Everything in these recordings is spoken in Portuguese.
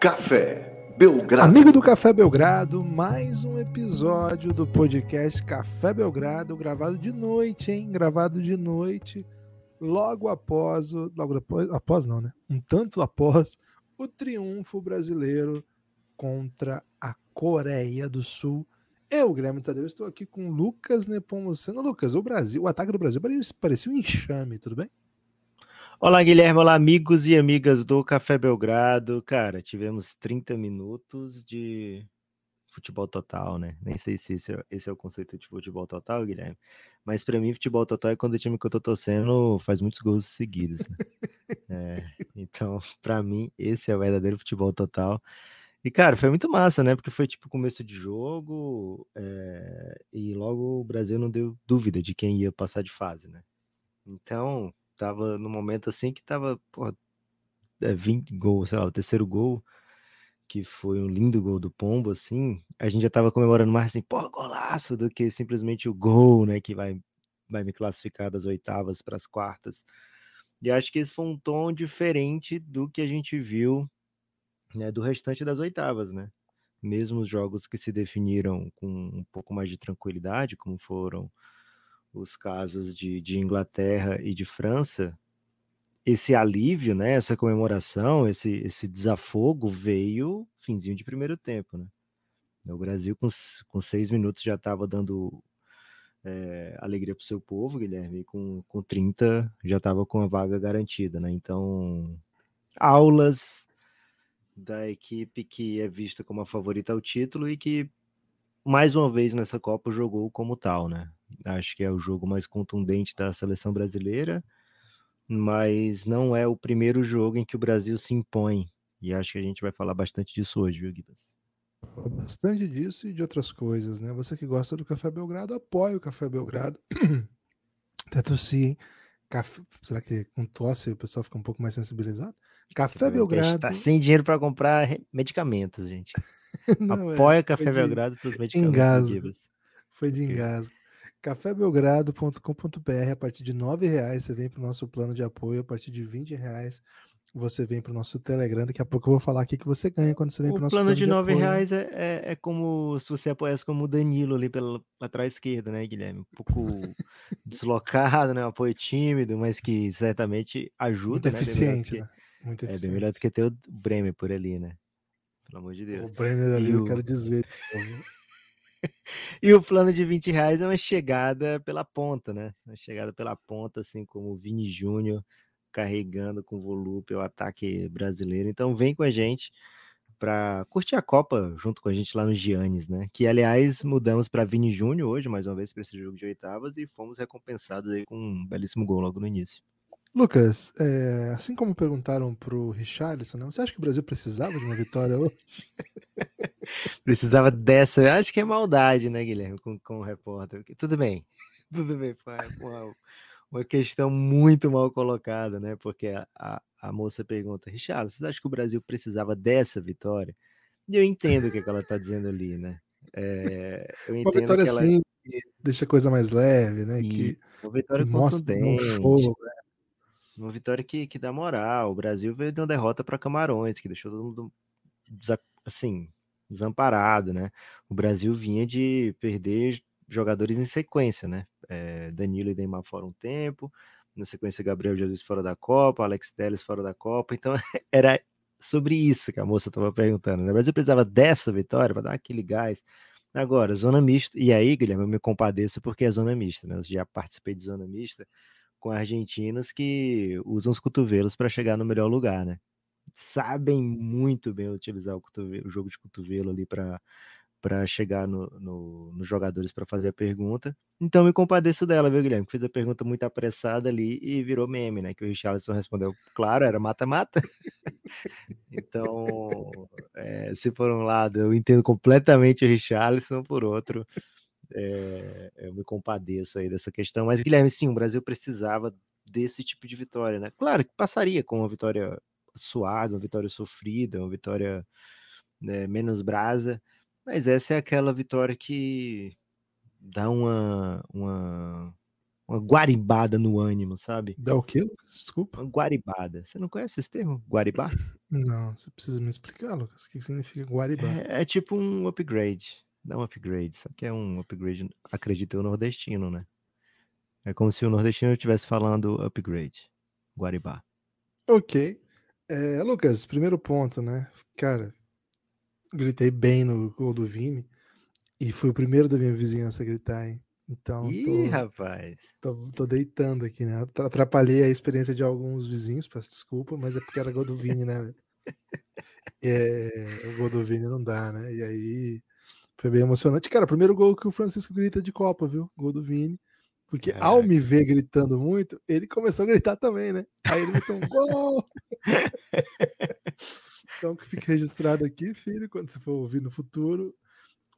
Café Belgrado. Amigo do Café Belgrado, mais um episódio do podcast Café Belgrado, gravado de noite, hein? Gravado de noite, logo após, o, logo após, após não, né? Um tanto após o triunfo brasileiro contra a Coreia do Sul. Eu, Guilherme Tadeu, estou aqui com Lucas Nepomuceno. Lucas, o Brasil, o ataque do Brasil parecia um enxame, tudo bem? Olá, Guilherme. Olá, amigos e amigas do Café Belgrado. Cara, tivemos 30 minutos de futebol total, né? Nem sei se esse é, esse é o conceito de futebol total, Guilherme. Mas para mim, futebol total é quando o time que eu tô torcendo faz muitos gols seguidos. Né? é, então, para mim, esse é o verdadeiro futebol total. E, cara, foi muito massa, né? Porque foi tipo começo de jogo é, e logo o Brasil não deu dúvida de quem ia passar de fase, né? Então, tava no momento assim que tava, porra, é, 20 gols, sei lá, o terceiro gol, que foi um lindo gol do Pombo, assim, a gente já tava comemorando mais assim, porra, golaço, do que simplesmente o gol, né, que vai, vai me classificar das oitavas para as quartas. E acho que esse foi um tom diferente do que a gente viu né, do restante das oitavas, né? Mesmo os jogos que se definiram com um pouco mais de tranquilidade, como foram os casos de, de Inglaterra e de França, esse alívio, né, essa comemoração, esse, esse desafogo veio finzinho de primeiro tempo, né? O Brasil com, com seis minutos já estava dando é, alegria para o seu povo, Guilherme, e com, com 30 já estava com a vaga garantida, né? Então, aulas da equipe que é vista como a favorita ao título e que mais uma vez nessa Copa jogou como tal, né? Acho que é o jogo mais contundente da seleção brasileira, mas não é o primeiro jogo em que o Brasil se impõe. E acho que a gente vai falar bastante disso hoje, viu, Gibas? Bastante disso e de outras coisas, né? Você que gosta do Café Belgrado, apoia o Café Belgrado. Até tossi, hein? Café... Será que com tosse o pessoal fica um pouco mais sensibilizado? Café Belgrado. Tá sem dinheiro para comprar medicamentos, gente. Não, é, Apoia é, Café de... Belgrado para os medicamentos. Engasgo. Foi de engasgo cafébelgrado.com.br a partir de nove reais você vem para o nosso plano de apoio, a partir de 20 reais você vem para o nosso Telegram. Daqui a pouco eu vou falar aqui que você ganha quando você vem para o nosso plano, plano de nove reais é, é, é, como se você apoiasse como o Danilo ali pela atrás esquerda, né, Guilherme? Um pouco deslocado, né? Um apoio tímido, mas que certamente ajuda. Muito né? eficiente, que, né? Muito eficiente. É bem melhor do que ter o Bremer por ali, né? Pelo amor de Deus. O Bremer ali, e eu o... quero desver. e o plano de 20 reais é uma chegada pela ponta, né? Uma chegada pela ponta, assim como o Vini Júnior carregando com volúpio o ataque brasileiro. Então vem com a gente para curtir a Copa junto com a gente lá no Giannis, né? Que aliás mudamos para Vini Júnior hoje, mais uma vez para esse jogo de oitavas e fomos recompensados aí com um belíssimo gol logo no início. Lucas, é, assim como perguntaram pro Richarlison, né, você acha que o Brasil precisava de uma vitória hoje? precisava dessa, eu acho que é maldade, né, Guilherme, com, com o repórter. Tudo bem, tudo bem, foi uma, uma questão muito mal colocada, né, porque a, a, a moça pergunta, Richarlison, você acha que o Brasil precisava dessa vitória? E eu entendo o que, é que ela está dizendo ali, né? É, eu uma vitória ela... assim, deixa a coisa mais leve, né? Que, uma vitória que mostra um show, né? Uma vitória que, que dá moral. O Brasil veio de uma derrota para Camarões, que deixou todo mundo assim, desamparado, né? O Brasil vinha de perder jogadores em sequência, né? É, Danilo e Neymar fora um tempo, na sequência Gabriel Jesus fora da Copa, Alex Telles fora da Copa, então era sobre isso que a moça estava perguntando. Né? O Brasil precisava dessa vitória para dar aquele gás. Agora, zona mista, e aí, Guilherme, eu me compadeço porque é zona mista, né? Eu já participei de zona mista, com argentinos que usam os cotovelos para chegar no melhor lugar, né? Sabem muito bem utilizar o, cotovelo, o jogo de cotovelo ali para chegar no, no, nos jogadores para fazer a pergunta. Então me compadeço dela, viu, Guilherme? Fez a pergunta muito apressada ali e virou meme, né? Que o Richardson respondeu, claro, era mata-mata. então, é, se por um lado eu entendo completamente o Richarlison, por outro, é, eu me compadeço aí dessa questão. Mas, Guilherme, sim, o Brasil precisava desse tipo de vitória, né? Claro que passaria com uma vitória suada, uma vitória sofrida, uma vitória né, menos brasa, mas essa é aquela vitória que dá uma, uma, uma guaribada no ânimo, sabe? Dá o quê? Desculpa. Uma guaribada. Você não conhece esse termo? Guaribá? Não, você precisa me explicar, Lucas. O que significa guaribá? É, é tipo um upgrade. Não um upgrade, só que é um upgrade, acredito eu, nordestino, né? É como se o nordestino estivesse falando upgrade. Guaribá. Ok. É, Lucas, primeiro ponto, né? Cara, gritei bem no gol do Vini. E fui o primeiro da minha vizinhança a gritar, hein? Então, Ih, tô, rapaz. tô, tô deitando aqui, né? Atra- Atrapalhei a experiência de alguns vizinhos, peço desculpa, mas é porque era gol do Vini, né? É, o gol do Vini não dá, né? E aí foi bem emocionante. Cara, primeiro gol que o Francisco grita de Copa, viu? Gol do Vini. Porque ao Caraca. me ver gritando muito, ele começou a gritar também, né? Aí ele gritou um gol! então que fique registrado aqui, filho, quando você for ouvir no futuro.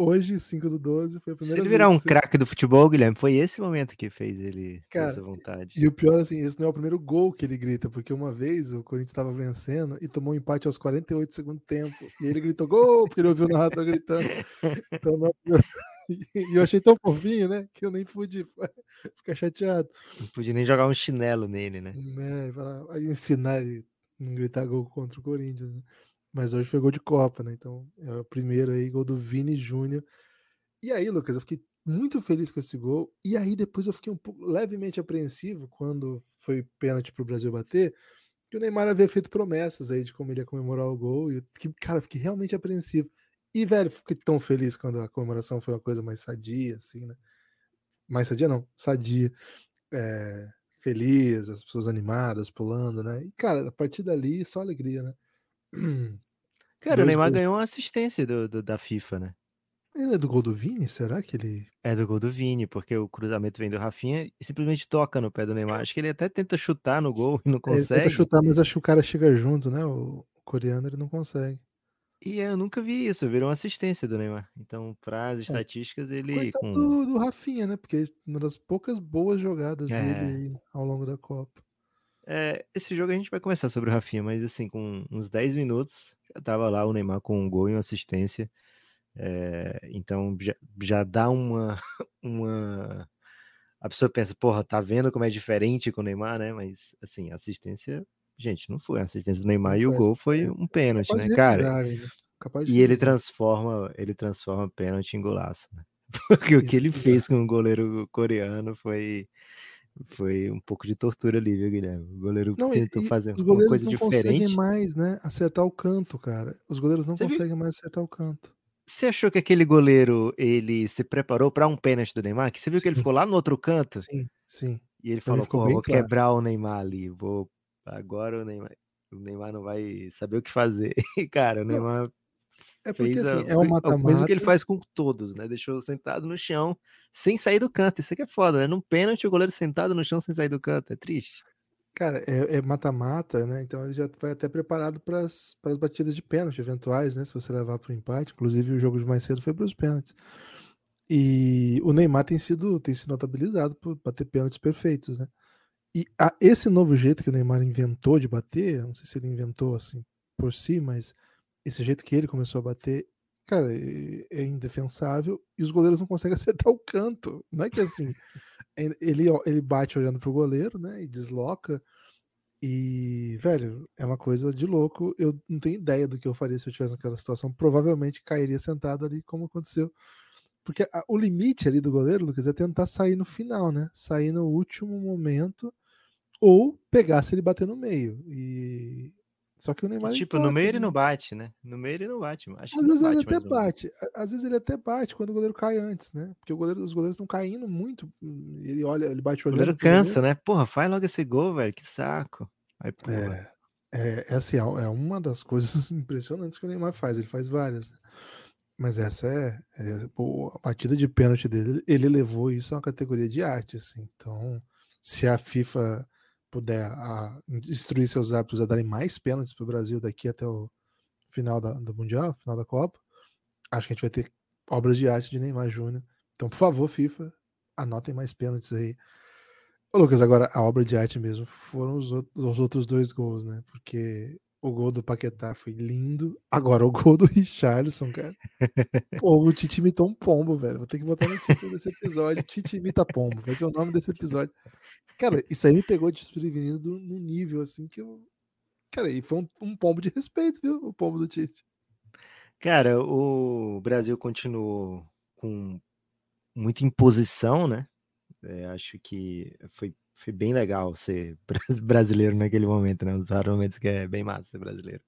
Hoje, 5 do 12, foi a Se primeira ele vez virar um você- craque do futebol, Guilherme, foi esse momento que fez ele Cara, essa vontade. E o pior, assim, esse não é o primeiro gol que ele grita, porque uma vez o Corinthians estava vencendo e tomou um empate aos 48 do segundo tempo. E ele gritou gol, porque ele ouviu o narrador gritando. Então, não... E eu achei tão fofinho, né? Que eu nem pude ficar chateado. Não podia nem jogar um chinelo nele, né? Falar- aí ensinar ele a não gritar gol contra o Corinthians, né? Mas hoje foi gol de Copa, né? Então é o primeiro aí, gol do Vini Júnior. E aí, Lucas, eu fiquei muito feliz com esse gol. E aí depois eu fiquei um pouco levemente apreensivo quando foi pênalti pro Brasil bater, que o Neymar havia feito promessas aí de como ele ia comemorar o gol. E fiquei, cara, fiquei realmente apreensivo. E, velho, fiquei tão feliz quando a comemoração foi uma coisa mais sadia, assim, né? Mais sadia não, sadia. É, feliz, as pessoas animadas, pulando, né? E, cara, a partir dali, só alegria, né? Cara, o Dois Neymar gols. ganhou uma assistência do, do- da FIFA, né? Ele é do gol do Vini? Será que ele. É do gol do Vini, porque o cruzamento vem do Rafinha e simplesmente toca no pé do Neymar. Acho que ele até tenta chutar no gol e não É, ele tenta consegue. chutar, mas acho que o cara chega junto, né? O, o coreano ele não consegue. E eu nunca vi isso, virou uma assistência do Neymar. Então, para as É. estatísticas, ele Coitado com. do, do Rafinha, né? Porque uma das poucas boas jogadas É. dele ao longo da Copa. É, esse jogo a gente vai conversar sobre o Rafinha, mas assim, com uns 10 minutos, já tava lá o Neymar com um gol e uma assistência. É, então já, já dá uma, uma. A pessoa pensa, porra, tá vendo como é diferente com o Neymar, né? Mas assim, a assistência, gente, não foi a assistência do Neymar e o gol foi um pênalti, né, cara? né? E ele transforma, ele transforma pênalti em golaço, né? Porque o que ele fez com o goleiro coreano foi foi um pouco de tortura ali, viu, Guilherme? O goleiro Não, tentou e fazer os uma goleiros coisa não conseguem diferente. mais, né? Acertar o canto, cara. Os goleiros não Você viu? conseguem mais acertar o canto. Você achou que aquele goleiro ele se preparou para um pênalti do Neymar? Que você viu que ele Sim. ficou lá no outro canto Sim, sim. e ele falou: "Pô, vou claro. quebrar o Neymar ali, vou agora o Neymar, o Neymar não vai saber o que fazer". E, cara, o Não, Neymar é porque fez a- assim, é um o mesmo que ele mata-mata. faz com todos, né? Deixou sentado no chão sem sair do canto. Isso aqui é foda, né? Num pênalti, o goleiro sentado no chão sem sair do canto. É triste. Cara, é é mata-mata, né? Então ele já vai até preparado para as batidas de pênalti eventuais, né? Se você levar para o empate. Inclusive, o jogo de mais cedo foi para os pênaltis. E o Neymar tem sido, tem sido notabilizado por bater pênaltis perfeitos, né? E a- esse novo jeito que o Neymar inventou de bater, não sei se ele inventou assim por si, mas esse jeito que ele começou a bater, cara, é, é indefensável e os goleiros não conseguem acertar o canto. Não é que assim, ele, ele bate olhando pro goleiro, né, e desloca. E, velho, é uma coisa de louco. Eu não tenho ideia do que eu faria se eu estivesse naquela situação. Provavelmente cairia sentado ali, como aconteceu. Porque a- o limite ali do goleiro, Lucas, é tentar sair no final, né? Sair no último momento ou pegar se ele bater no meio. E só que o Neymar ele tipo, no meio ele né? não bate, né? No meio ele não bate. Acho Às vezes ele bate até mais ou menos. bate, às vezes ele até bate quando o goleiro cai antes, né? Porque o goleiro, os goleiros estão caindo muito. hum, Ele olha, ele bate O goleiro pro goleiro. cansa, né? Porra, faz logo esse gol, velho. Que saco. Aí. É, é, é assim, é é uma das coisas impressionantes que o Neymar faz. Ele faz várias, né? Mas essa é, é, pô, a batida de pênalti dele, ele levou isso a uma categoria de arte, assim. Então, se a FIFA puder a, destruir seus hábitos a darem mais pênaltis para o Brasil daqui até o final da, do Mundial, final da Copa, acho que a gente vai ter obras de arte de Neymar Júnior. Então, por favor, FIFA, anotem mais pênaltis aí. Ô, Lucas, agora a obra de arte mesmo foram os outros dois gols, né? Porque O gol do Paquetá foi lindo. Agora, o gol do Richarlison, cara. Pô, o Tite imitou um pombo, velho. Vou ter que botar no título desse episódio. Tite imita pombo. Vai ser o nome desse episódio. Cara, isso aí me pegou desprevenido num nível assim que eu. Cara, e foi um, um pombo de respeito, viu? O pombo do Tite. Cara, o Brasil continuou com muita imposição, né? É, acho que foi foi bem legal ser brasileiro naquele momento, né? Um dos raros momentos que é bem massa ser brasileiro.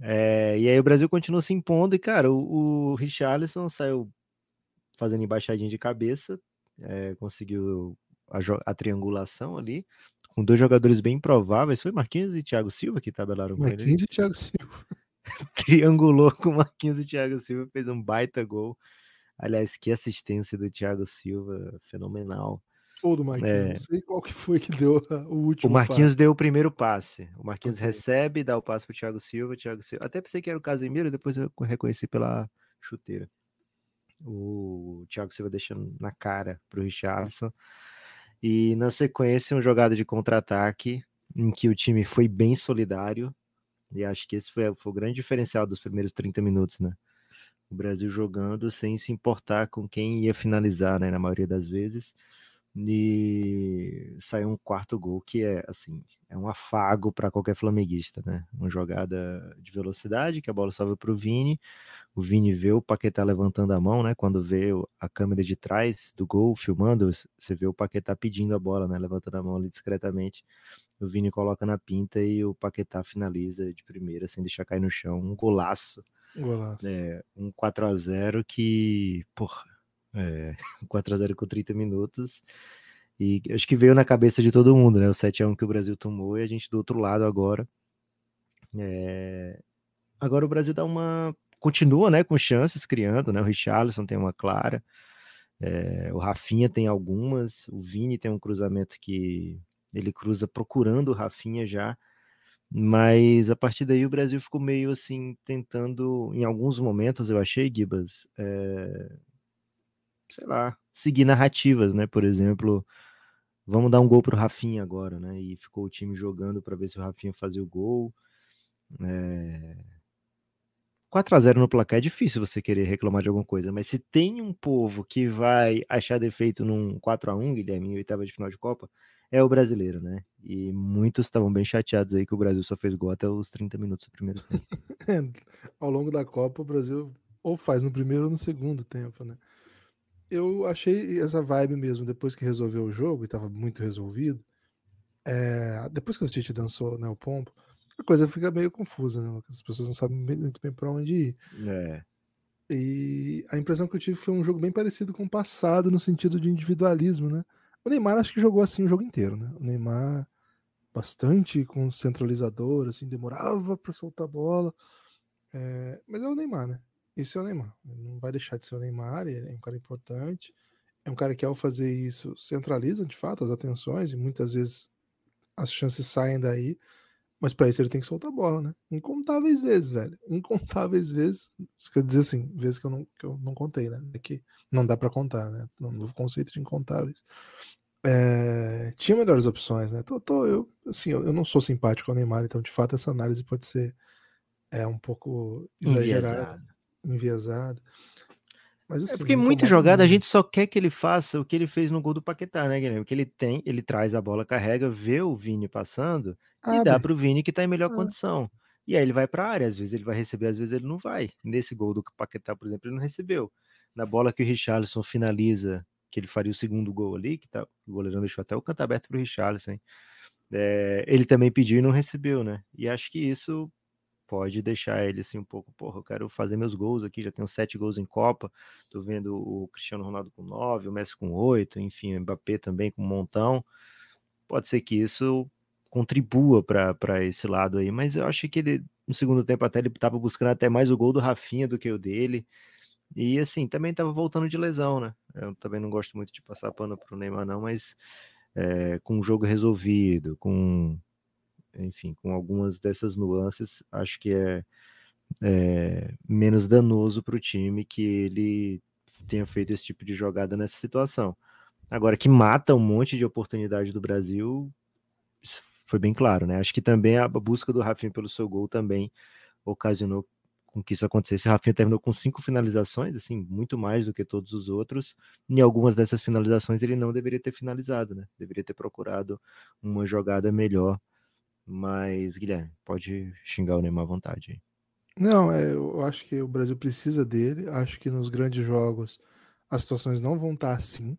É, e aí o Brasil continua se impondo e, cara, o, o Richarlison saiu fazendo embaixadinha de cabeça, é, conseguiu a, a, triangulação ali, com dois jogadores bem prováveis, foi Marquinhos e Thiago Silva que tabelaram com ele. Marquinhos e Thiago Silva. Triangulou com Marquinhos e Thiago Silva, fez um baita gol. Aliás, que assistência do Thiago Silva, fenomenal. Do Marquinhos, é. não sei qual que foi que deu o último O Marquinhos passe. deu o primeiro passe. O Marquinhos okay. recebe, dá o passe pro Thiago Silva, Thiago Silva. Até pensei que era o Casemiro, depois eu reconheci pela chuteira. O Thiago Silva deixando na cara pro Richardson. E na sequência, um jogada de contra-ataque em que o time foi bem solidário. E acho que esse foi, foi o grande diferencial dos primeiros 30 minutos, né? O Brasil jogando sem se importar com quem ia finalizar, né? Na maioria das vezes e saiu um quarto gol que é assim é um afago para qualquer flamenguista, né? Uma jogada de velocidade que a bola sobe para o Vini, o Vini vê o Paquetá levantando a mão, né? Quando vê a câmera de trás do gol filmando, você vê o Paquetá pedindo a bola, né? Levantando a mão ali discretamente, o Vini coloca na pinta e o Paquetá finaliza de primeira sem deixar cair no chão, um golaço. Golaço. É, um 4 a 0 que, porra, é, 4x0 com 30 minutos. E acho que veio na cabeça de todo mundo, né? O 7x1 que o Brasil tomou e a gente do outro lado agora. É... Agora o Brasil dá uma. Continua, né? Com chances criando, né? O Richarlison tem uma clara. É... O Rafinha tem algumas. O Vini tem um cruzamento que ele cruza procurando o Rafinha já. Mas a partir daí o Brasil ficou meio assim, tentando, em alguns momentos eu achei, Gibas, é, sei lá, seguir narrativas, né? Por exemplo, vamos dar um gol pro Rafinha agora, né? E ficou o time jogando para ver se o Rafinha fazia o gol. É... 4 a 0 no placar é difícil você querer reclamar de alguma coisa, mas se tem um povo que vai achar defeito num 4 a 1 Guilherme, em oitava de final de Copa, é o brasileiro, né? E muitos estavam bem chateados aí que o Brasil só fez gol até os 30 minutos do primeiro tempo. Ao longo da Copa, o Brasil ou faz no primeiro ou no segundo tempo, né? Eu achei essa vibe mesmo, depois que resolveu o jogo, e estava muito resolvido, é, depois que o Tite dançou né, o pombo, a coisa fica meio confusa, né? As pessoas não sabem muito bem para onde ir. É. E a impressão que eu tive foi um jogo bem parecido com o passado, no sentido de individualismo, né? O Neymar acho que jogou assim o jogo inteiro, né? O Neymar bastante com centralizador, assim, demorava para soltar a bola. É, mas é o Neymar, né? Esse é o Neymar. Ele não vai deixar de ser o Neymar, ele é um cara importante. É um cara que, ao fazer isso, centraliza de fato as atenções e muitas vezes as chances saem daí. Mas para isso ele tem que soltar a bola, né? Incontáveis vezes, velho. Incontáveis vezes. Isso quer dizer assim, vezes que eu não, que eu não contei, né? É que não dá para contar, né? No conceito de incontáveis. É, tinha melhores opções, né? Tô, tô, eu, assim, eu, eu, não sou simpático ao Neymar, então de fato essa análise pode ser é, um pouco exagerada enviesado. Mas, é assim, é porque muita jogada a gente só quer que ele faça o que ele fez no gol do Paquetá, né, Guilherme? Que ele tem, ele traz a bola, carrega, vê o Vini passando Abre. e dá para o Vini que está em melhor ah. condição. E aí ele vai para a área, às vezes ele vai receber, às vezes ele não vai. Nesse gol do Paquetá, por exemplo, ele não recebeu. Na bola que o Richarlison finaliza, que ele faria o segundo gol ali, que tá, o goleirão deixou até o canto aberto para o Richarlison, é, ele também pediu e não recebeu, né? E acho que isso pode deixar ele assim um pouco, porra, eu quero fazer meus gols aqui, já tenho sete gols em Copa, tô vendo o Cristiano Ronaldo com nove, o Messi com oito, enfim, o Mbappé também com um montão, pode ser que isso contribua para esse lado aí, mas eu acho que ele, no segundo tempo até ele estava buscando até mais o gol do Rafinha do que o dele, e assim, também estava voltando de lesão, né, eu também não gosto muito de passar pano pro Neymar não, mas é, com o jogo resolvido, com enfim, com algumas dessas nuances, acho que é, é menos danoso para o time que ele tenha feito esse tipo de jogada nessa situação. Agora, que mata um monte de oportunidade do Brasil, foi bem claro, né? Acho que também a busca do Rafinha pelo seu gol também ocasionou com que isso acontecesse. O Rafinha terminou com cinco finalizações, assim, muito mais do que todos os outros. Em algumas dessas finalizações ele não deveria ter finalizado, né? Deveria ter procurado uma jogada melhor. Mas, Guilherme, pode xingar o Neymar à vontade. Não, é, eu acho que o Brasil precisa dele. Acho que nos grandes jogos as situações não vão estar assim.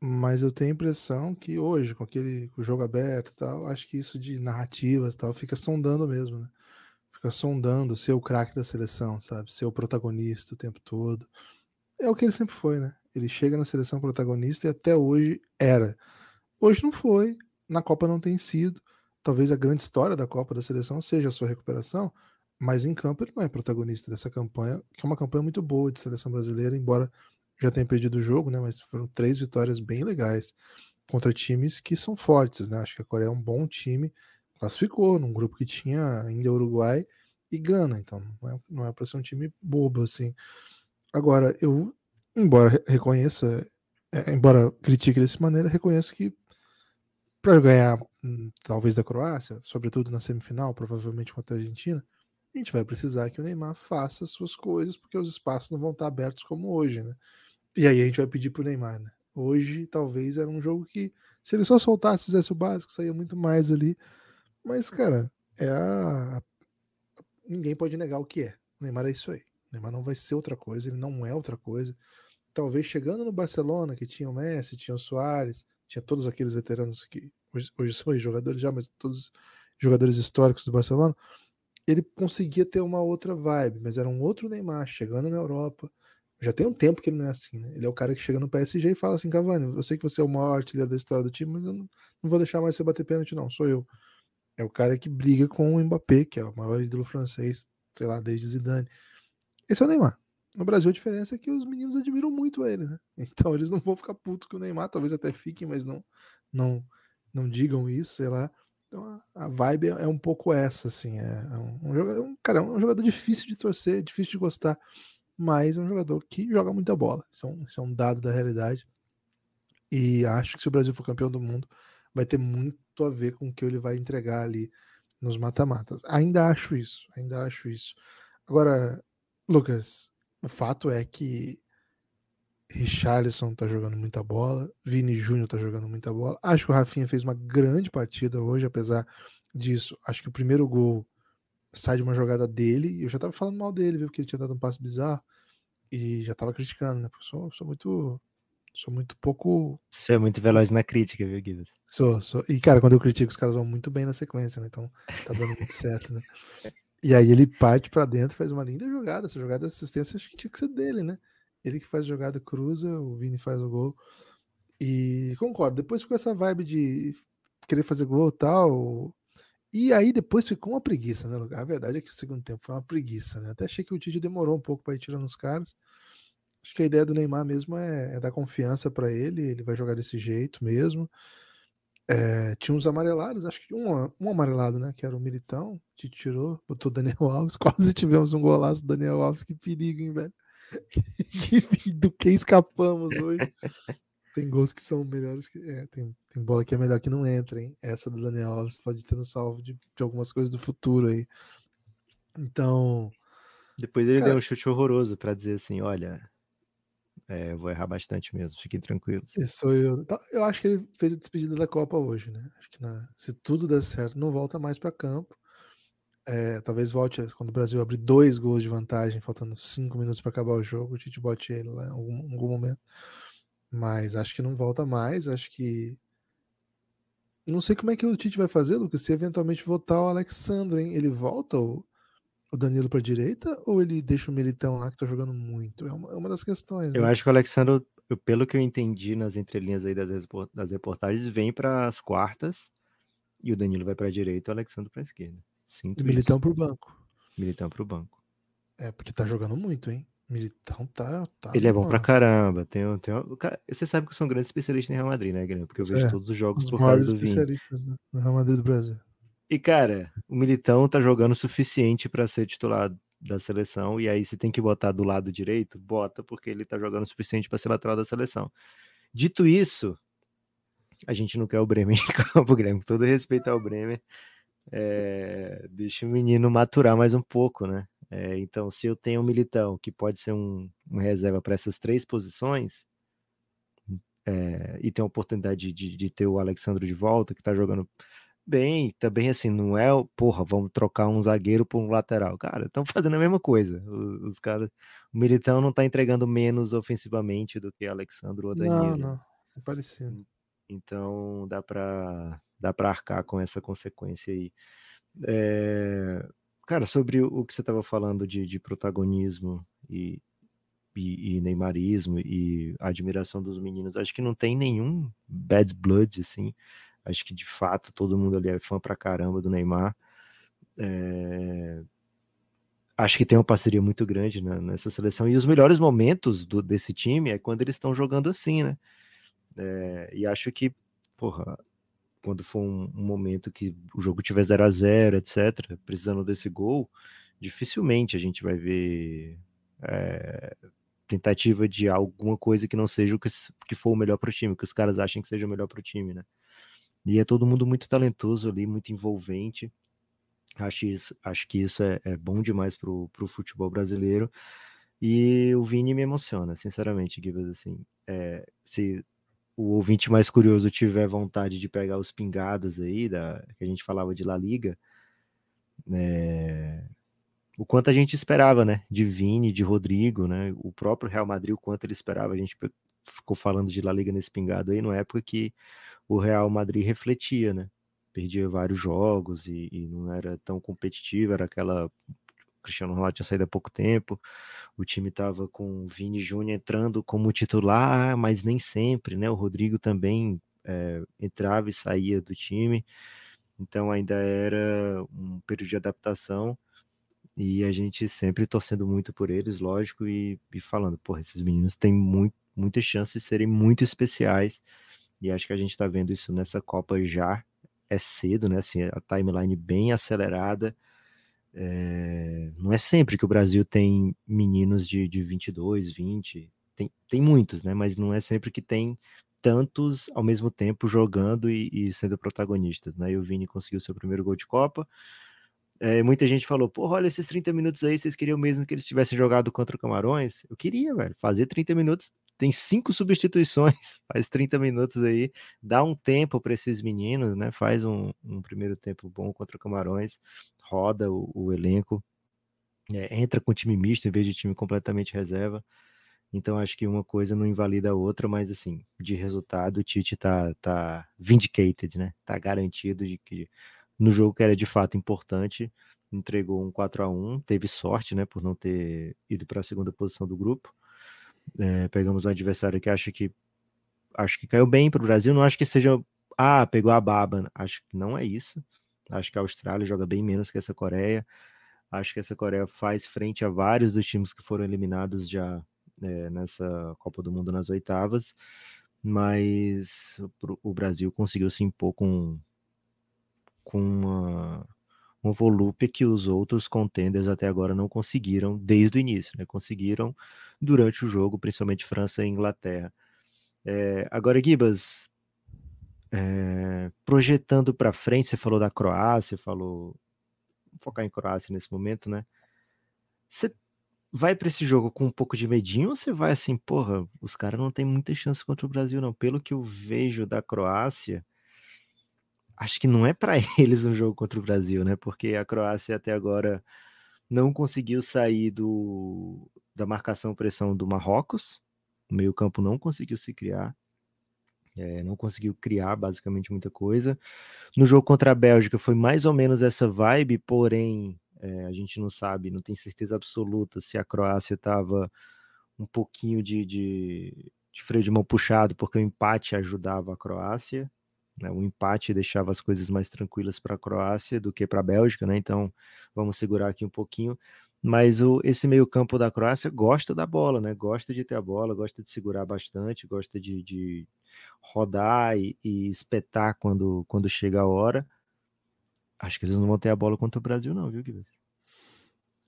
Mas eu tenho a impressão que hoje, com aquele com o jogo aberto e tal, acho que isso de narrativas tal fica sondando mesmo, né? Fica sondando ser o craque da seleção, sabe? Ser o protagonista o tempo todo. É o que ele sempre foi, né? Ele chega na seleção protagonista e até hoje era. Hoje não foi, na Copa não tem sido. Talvez a grande história da Copa da seleção seja a sua recuperação, mas em campo ele não é protagonista dessa campanha, que é uma campanha muito boa de seleção brasileira, embora já tem perdido o jogo, né? Mas foram três vitórias bem legais contra times que são fortes, né? Acho que a Coreia é um bom time, classificou num grupo que tinha ainda Uruguai e Gana, então não é, não é para ser um time bobo assim. Agora, eu, embora reconheça, é, embora critique dessa maneira, reconheço que para ganhar hum, talvez da Croácia, sobretudo na semifinal, provavelmente contra a Argentina, a gente vai precisar que o Neymar faça suas coisas, porque os espaços não vão estar abertos como hoje, né? E aí a gente vai pedir pro Neymar, né? Hoje, talvez, era um jogo que, se ele só soltasse, fizesse o básico, saía muito mais ali. Mas, cara, é a. Ninguém pode negar o que é. O Neymar é isso aí. O Neymar não vai ser outra coisa, ele não é outra coisa. Talvez chegando no Barcelona, que tinha o Messi, tinha o Soares, tinha todos aqueles veteranos que hoje, hoje são jogadores já, mas todos jogadores históricos do Barcelona, ele conseguia ter uma outra vibe, mas era um outro Neymar chegando na Europa, já tem um tempo que ele não é assim, né? Ele é o cara que chega no PSG e fala assim, Cavani, eu sei que você é o maior artilheiro da história do time, mas eu não, não vou deixar mais você bater pênalti, não, sou eu. É o cara que briga com o Mbappé, que é o maior ídolo francês, sei lá, desde Zidane. Esse é o Neymar. No Brasil a diferença é que os meninos admiram muito ele, né? Então eles não vão ficar putos com o Neymar, talvez até fiquem, mas não não não digam isso, sei lá. Então a, vibe é, um pouco essa, assim. É, é um, jogador, um, cara, é um jogador difícil de torcer, difícil de gostar mas é um jogador que joga muita bola. Isso é, um, isso é um dado da realidade. E acho que se o Brasil for campeão do mundo, vai ter muito a ver com o que ele vai entregar ali nos mata-matas. Ainda acho isso, ainda acho isso. Agora, Lucas, o fato é que Richarlison tá jogando muita bola, Vini Júnior tá jogando muita bola. Acho que o Rafinha fez uma grande partida hoje, apesar disso. Acho que o primeiro gol sai de uma jogada dele, e eu já tava falando mal dele, viu? Porque ele tinha dado um passe bizarro. E já tava criticando, né? Porque eu sou, sou muito. Sou muito pouco. Você é muito veloz na crítica, viu, Guilherme? Sou, sou. E, cara, quando eu critico, os caras vão muito bem na sequência, né? Então tá dando muito certo, né? E aí ele parte para dentro, faz uma linda jogada. Essa jogada de assistência acho que tinha que ser dele, né? Ele que faz a jogada, cruza, o Vini faz o gol. E concordo, depois ficou essa vibe de querer fazer gol e tal. E aí depois ficou uma preguiça, né, A verdade é que o segundo tempo foi uma preguiça, né? Até achei que o Tite demorou um pouco para ir tirando os caras. Acho que a ideia do Neymar mesmo é, é dar confiança para ele, ele vai jogar desse jeito mesmo. É, tinha uns amarelados, acho que um, um amarelado, né? Que era o Militão, te tirou, botou Daniel Alves, quase tivemos um golaço do Daniel Alves, que perigo, hein, velho? do que escapamos hoje. Tem gols que são melhores que. É, tem, tem bola que é melhor que não entra, hein? Essa do Daniel Alves pode ter no salvo de, de algumas coisas do futuro aí. Então. Depois ele cara, deu um chute horroroso para dizer assim: olha, é, eu vou errar bastante mesmo, fiquem tranquilos. Sou eu. Tá, eu acho que ele fez a despedida da Copa hoje, né? Acho que na, se tudo der certo, não volta mais para campo. É, talvez volte quando o Brasil abrir dois gols de vantagem, faltando cinco minutos para acabar o jogo, o Tite bote ele lá em algum, algum momento. Mas acho que não volta mais. Acho que. Não sei como é que o Tite vai fazer, Lucas, se eventualmente votar o Alexandre, hein? Ele volta o, o Danilo para direita ou ele deixa o Militão lá que tá jogando muito? É uma, é uma das questões. Eu né? acho que o Alexandre, pelo que eu entendi nas entrelinhas aí das, das reportagens, vem para as quartas e o Danilo vai para a direita e o Alexandre para a esquerda. Sinto Militão para o banco. Militão para o banco. É, porque tá jogando muito, hein? Militão tá. tá ele é bom pra caramba. Tem, tem, você sabe que eu sou um grande especialista em Real Madrid, né, Guilherme? Porque eu vejo é, todos os jogos por causa do Vini. especialistas no Real Madrid do Brasil. E, cara, o Militão tá jogando o suficiente para ser titular da seleção. E aí, se tem que botar do lado direito, bota, porque ele tá jogando o suficiente para ser lateral da seleção. Dito isso, a gente não quer o Bremer em campo, Guilherme. Com todo respeito ao Bremer, é, deixa o menino maturar mais um pouco, né? É, então, se eu tenho um militão que pode ser um, uma reserva para essas três posições, é, e tem a oportunidade de, de, ter o Alexandre de volta, que está jogando bem, também assim, não é, porra, vamos trocar um zagueiro por um lateral. Cara, estão fazendo a mesma coisa. Os, os, caras, o Militão não está entregando menos ofensivamente do que Alexandre ou Danilo. Não, não, é parecido. Então, dá para dá para arcar com essa consequência aí. É, cara, sobre o que você estava falando de, de protagonismo e, e, e, neymarismo e admiração dos meninos, acho que não tem nenhum bad blood, assim. Acho que de fato todo mundo ali é fã pra caramba do Neymar. É, acho que tem uma parceria muito grande né, nessa seleção. E os melhores momentos do, desse time é quando eles estão jogando assim, né? É, e acho que, porra, quando for um, um, momento que o jogo tiver 0 a 0 etc., precisando desse gol, dificilmente a gente vai ver é, tentativa de alguma coisa que não seja o que, que for o melhor para o time, que os caras achem que seja o melhor para o time, né? E é todo mundo muito talentoso ali, muito envolvente. Acho, isso, acho que isso é, é bom demais para o futebol brasileiro. E o Vini me emociona, sinceramente, Gibas, assim. É, se o ouvinte mais curioso tiver vontade de pegar os pingados aí, da, que a gente falava de La Liga, é, o quanto a gente esperava, né? De Vini, de Rodrigo, né? O próprio Real Madrid, o quanto ele esperava. A gente ficou falando de La Liga nesse pingado aí, numa época que o Real Madrid refletia, né? Perdia vários jogos e, e não era tão competitivo, era aquela Cristiano Ronaldo tinha saído há pouco tempo, o time estava com o Vini Júnior entrando como titular, mas nem sempre, né? O Rodrigo também é, entrava e saía do time, então ainda era um período de adaptação e a gente sempre torcendo muito por eles, lógico, e, e falando, porra, esses meninos têm muito, muitas chances de serem muito especiais, e acho que a gente está vendo isso nessa Copa já, é cedo, né? Assim, a timeline bem acelerada, é, não é sempre que o Brasil tem meninos de, de 22, 20, tem, tem muitos, né? Mas não é sempre que tem tantos ao mesmo tempo jogando e, e sendo protagonistas, né? E o Vini conseguiu seu primeiro gol de Copa. É, muita gente falou, porra, olha esses 30 minutos aí, vocês queriam mesmo que eles tivessem jogado contra o Camarões? Eu queria, velho, fazer 30 minutos tem cinco substituições, faz 30 minutos aí, dá um tempo para esses meninos, né? Faz um, um, primeiro tempo bom contra o Camarões, roda o, o elenco, é, entra com time misto em vez de time completamente reserva. Então acho que uma coisa não invalida a outra, mas assim, de resultado o Tite tá, tá vindicated, né? Tá garantido de que no jogo que era de fato importante, entregou um 4 a 1 teve sorte, né, por não ter ido para a segunda posição do grupo. É, pegamos um adversário que acho que acho que caiu bem para o Brasil, não acho que seja ah, pegou a baba, acho que não é isso. Acho que a Austrália joga bem menos que essa Coreia. Acho que essa Coreia faz frente a vários dos times que foram eliminados já é, nessa Copa do Mundo nas oitavas, mas o Brasil conseguiu se impor com, com uma, uma volúpia que os outros contenders até agora não conseguiram desde o início, né? Conseguiram durante o jogo, principalmente França e Inglaterra. É, agora, Gibas, é, projetando para frente, você falou da Croácia, falou Vou focar em Croácia nesse momento, né? Você vai para esse jogo com um pouco de medinho ou você vai assim, porra, os caras não tem muita chance contra o Brasil não. Pelo que eu vejo da Croácia, acho que não é para eles um jogo contra o Brasil, né? Porque a Croácia até agora não conseguiu sair do da marcação pressão do Marrocos. O meio-campo não conseguiu se criar. É, não conseguiu criar basicamente muita coisa. No jogo contra a Bélgica foi mais ou menos essa vibe, porém é, a gente não sabe, não tem certeza absoluta se a Croácia estava um pouquinho de, de, de, freio de mão puxado, porque o empate ajudava a Croácia. Né? O empate deixava as coisas mais tranquilas para a Croácia do que para a Bélgica, né? Então vamos segurar aqui um pouquinho mas o, esse meio-campo da Croácia gosta da bola, né? Gosta de ter a bola, gosta de segurar bastante, gosta de, de rodar e, e, espetar quando, quando chega a hora. Acho que eles não vão ter a bola contra o Brasil, não, viu, Guilherme?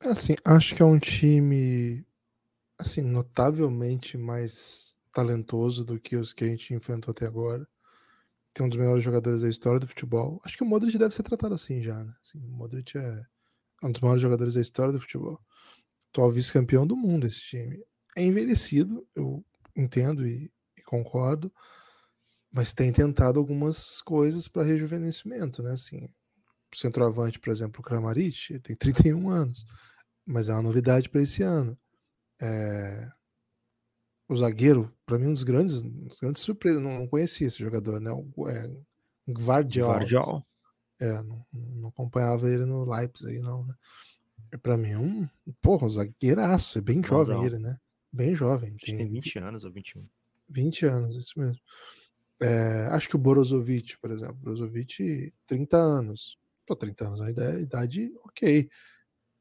Assim, acho que é um time assim, notavelmente mais talentoso do que os que a gente enfrentou até agora. Tem um dos melhores jogadores da história do futebol. Acho que o Modric deve ser tratado assim já, né? Assim, o Modric é um dos maiores jogadores da história do futebol. Atual vice-campeão do mundo esse time. É envelhecido, eu entendo e, e concordo, mas tem tentado algumas coisas para rejuvenescimento, né? Assim, o centroavante, por exemplo, o Kramaric, tem 31 anos, mas é uma novidade para esse ano. É... O zagueiro, para mim, um dos grandes, um dos grandes surpresas, não, não conhecia esse jogador, né? O, é, Guardiol. É, não, não, acompanhava ele no Leipzig, não, né? Para mim, um, porra, um zagueiraço, é bem jovem não. ele, né? Bem jovem. Tem, tem 20 anos ou 21. 20 anos, isso mesmo. É, acho que o Borozovic, por exemplo, Borozovic, 30 anos. Pô, 30 anos, a idade, idade ok.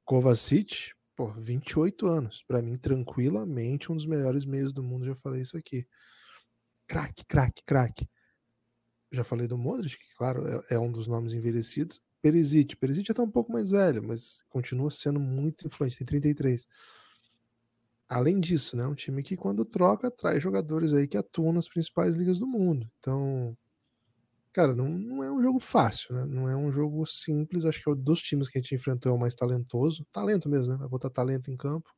Kovacic, pô, 28 anos. Para mim, tranquilamente, um dos melhores meios do mundo. Já falei isso aqui. Craque, craque, craque. Já falei do Modric, que, claro, é, é um dos nomes envelhecidos. Perisic. Perisic já tá um pouco mais velho, mas continua sendo muito influente, tem 33 além disso, né, um time que quando troca traz jogadores aí que atuam nas principais ligas do mundo. Então, cara, não, não é um jogo fácil, né? Não é um jogo simples. Acho que é dos times que a gente enfrentou é o mais talentoso. Talento mesmo, né? Vai botar talento em campo.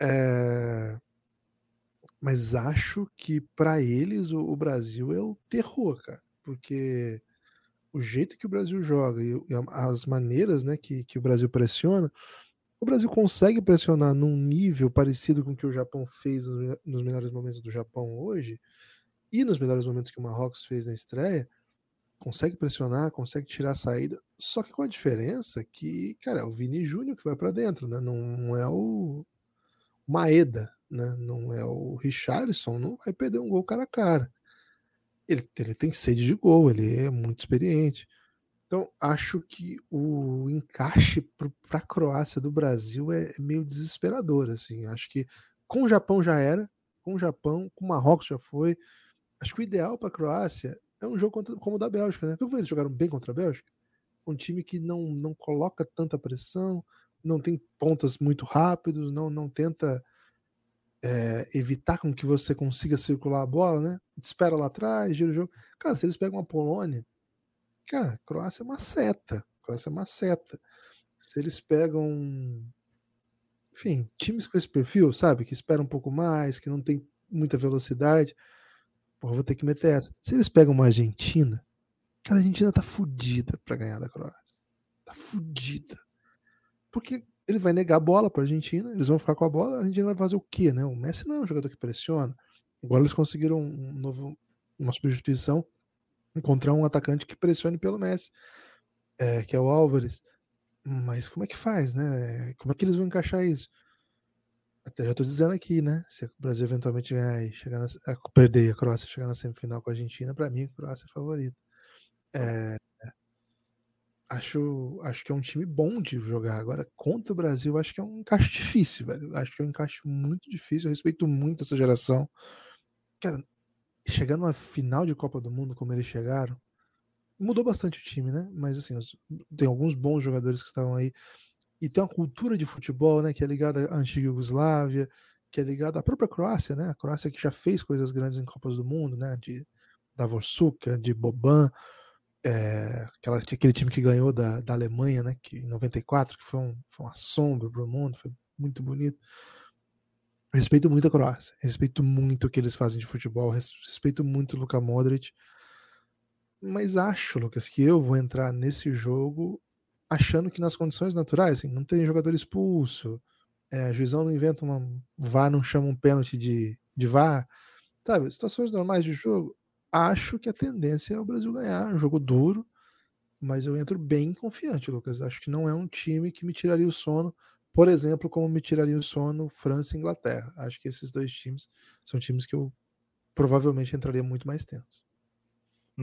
É... Mas acho que para eles o, o, Brasil é o terror, cara. Porque o jeito que o Brasil joga e, e as maneiras né, que, que o Brasil pressiona o Brasil consegue pressionar num nível parecido com o que o Japão fez nos melhores momentos do Japão hoje e nos melhores momentos que o Marrocos fez na estreia, consegue pressionar, consegue tirar a saída, só que com a diferença que, cara, é o Vini Júnior que vai para dentro, né? Não, não, é o Maeda, né? Não é o Richarlison, não vai perder um gol cara a cara. Ele, ele tem sede de gol, ele é muito experiente. Então, acho que o encaixe para a Croácia do Brasil é, é meio desesperador. Assim. Acho que com o Japão já era, com o Japão, com o Marrocos já foi. Acho que o ideal para a Croácia é um jogo contra, como o da Bélgica. Né? Viu como eles jogaram bem contra a Bélgica? Um time que não, não coloca tanta pressão, não tem pontas muito rápidos, não, não tenta é, evitar com que você consiga circular a bola, né? Espera lá atrás, gira o jogo. Cara, se eles pegam a Polônia, Cara, a Croácia é uma seta. A Croácia é uma seta. Se eles pegam, enfim, times com esse perfil, sabe, que esperam um pouco mais, que não tem muita velocidade, porra, vou ter que meter essa. Se eles pegam uma Argentina, cara, a Argentina tá fudida para ganhar da Croácia. Tá fudida. Porque ele vai negar a bola para a Argentina, eles vão ficar com a bola, a Argentina vai fazer o quê, né? O Messi não é um jogador que pressiona. Agora eles conseguiram um novo, uma substituição encontrar um atacante que pressione pelo Messi, é, que é o Álvares. Mas como é que faz, né? Como é que eles vão encaixar isso? Até já estou dizendo aqui, né? Se o Brasil eventualmente ganhar e chegar na, perder a Croácia chegar na semifinal com a Argentina, para mim a Croácia é favorita. É, acho, acho que é um time bom de jogar. Agora, contra o Brasil, acho que é um encaixe difícil, velho. Acho que é um encaixe muito difícil. Eu respeito muito essa geração. Cara, chegando numa final de Copa do Mundo como eles chegaram, mudou bastante o time, né? Mas assim, tem alguns bons jogadores que estavam aí. E tem uma cultura de futebol, né, que é ligada à antiga Yugoslávia, que é ligada à própria Croácia, né? A Croácia que já fez coisas grandes em Copas do Mundo, né? De Davor Suka, de Boban, é, aquela, aquele time que ganhou da, da Alemanha, né? Que, em 94, que foi um, foi um assombro para o mundo, foi muito bonito. Respeito muito a Croácia, respeito muito o que eles fazem de futebol, respeito muito o Luka Modric. Mas acho, Lucas, que eu vou entrar nesse jogo achando que nas condições naturais, assim, não tem jogador expulso, é, juizão não inventa uma VAR, não chama um pênalti de, de VAR, sabe? Situações normais de jogo. Acho que a tendência é o Brasil ganhar, um jogo duro, mas eu entro bem confiante, Lucas. Acho que não é um time que me tiraria o sono por exemplo, como me tiraria o sono França e Inglaterra. Acho que esses dois times são times que eu provavelmente entraria muito mais tenso.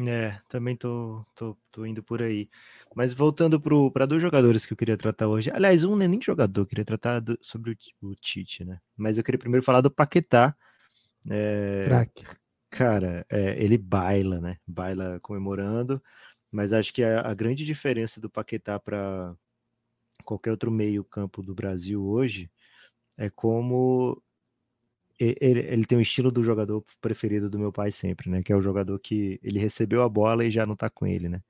É, também tô, tô, tô indo por aí. Mas voltando para dois jogadores que eu queria tratar hoje. Aliás, um não é nem jogador, eu queria tratar do, sobre o, o, Tite, né? Mas eu queria primeiro falar do Paquetá. É, cara, é, ele baila, né? Baila comemorando. Mas acho que a, a grande diferença do Paquetá para qualquer outro meio campo do Brasil hoje, é como ele, ele, tem o estilo do jogador preferido do meu pai sempre, né? Que é o jogador que ele recebeu a bola e já não tá com ele, né?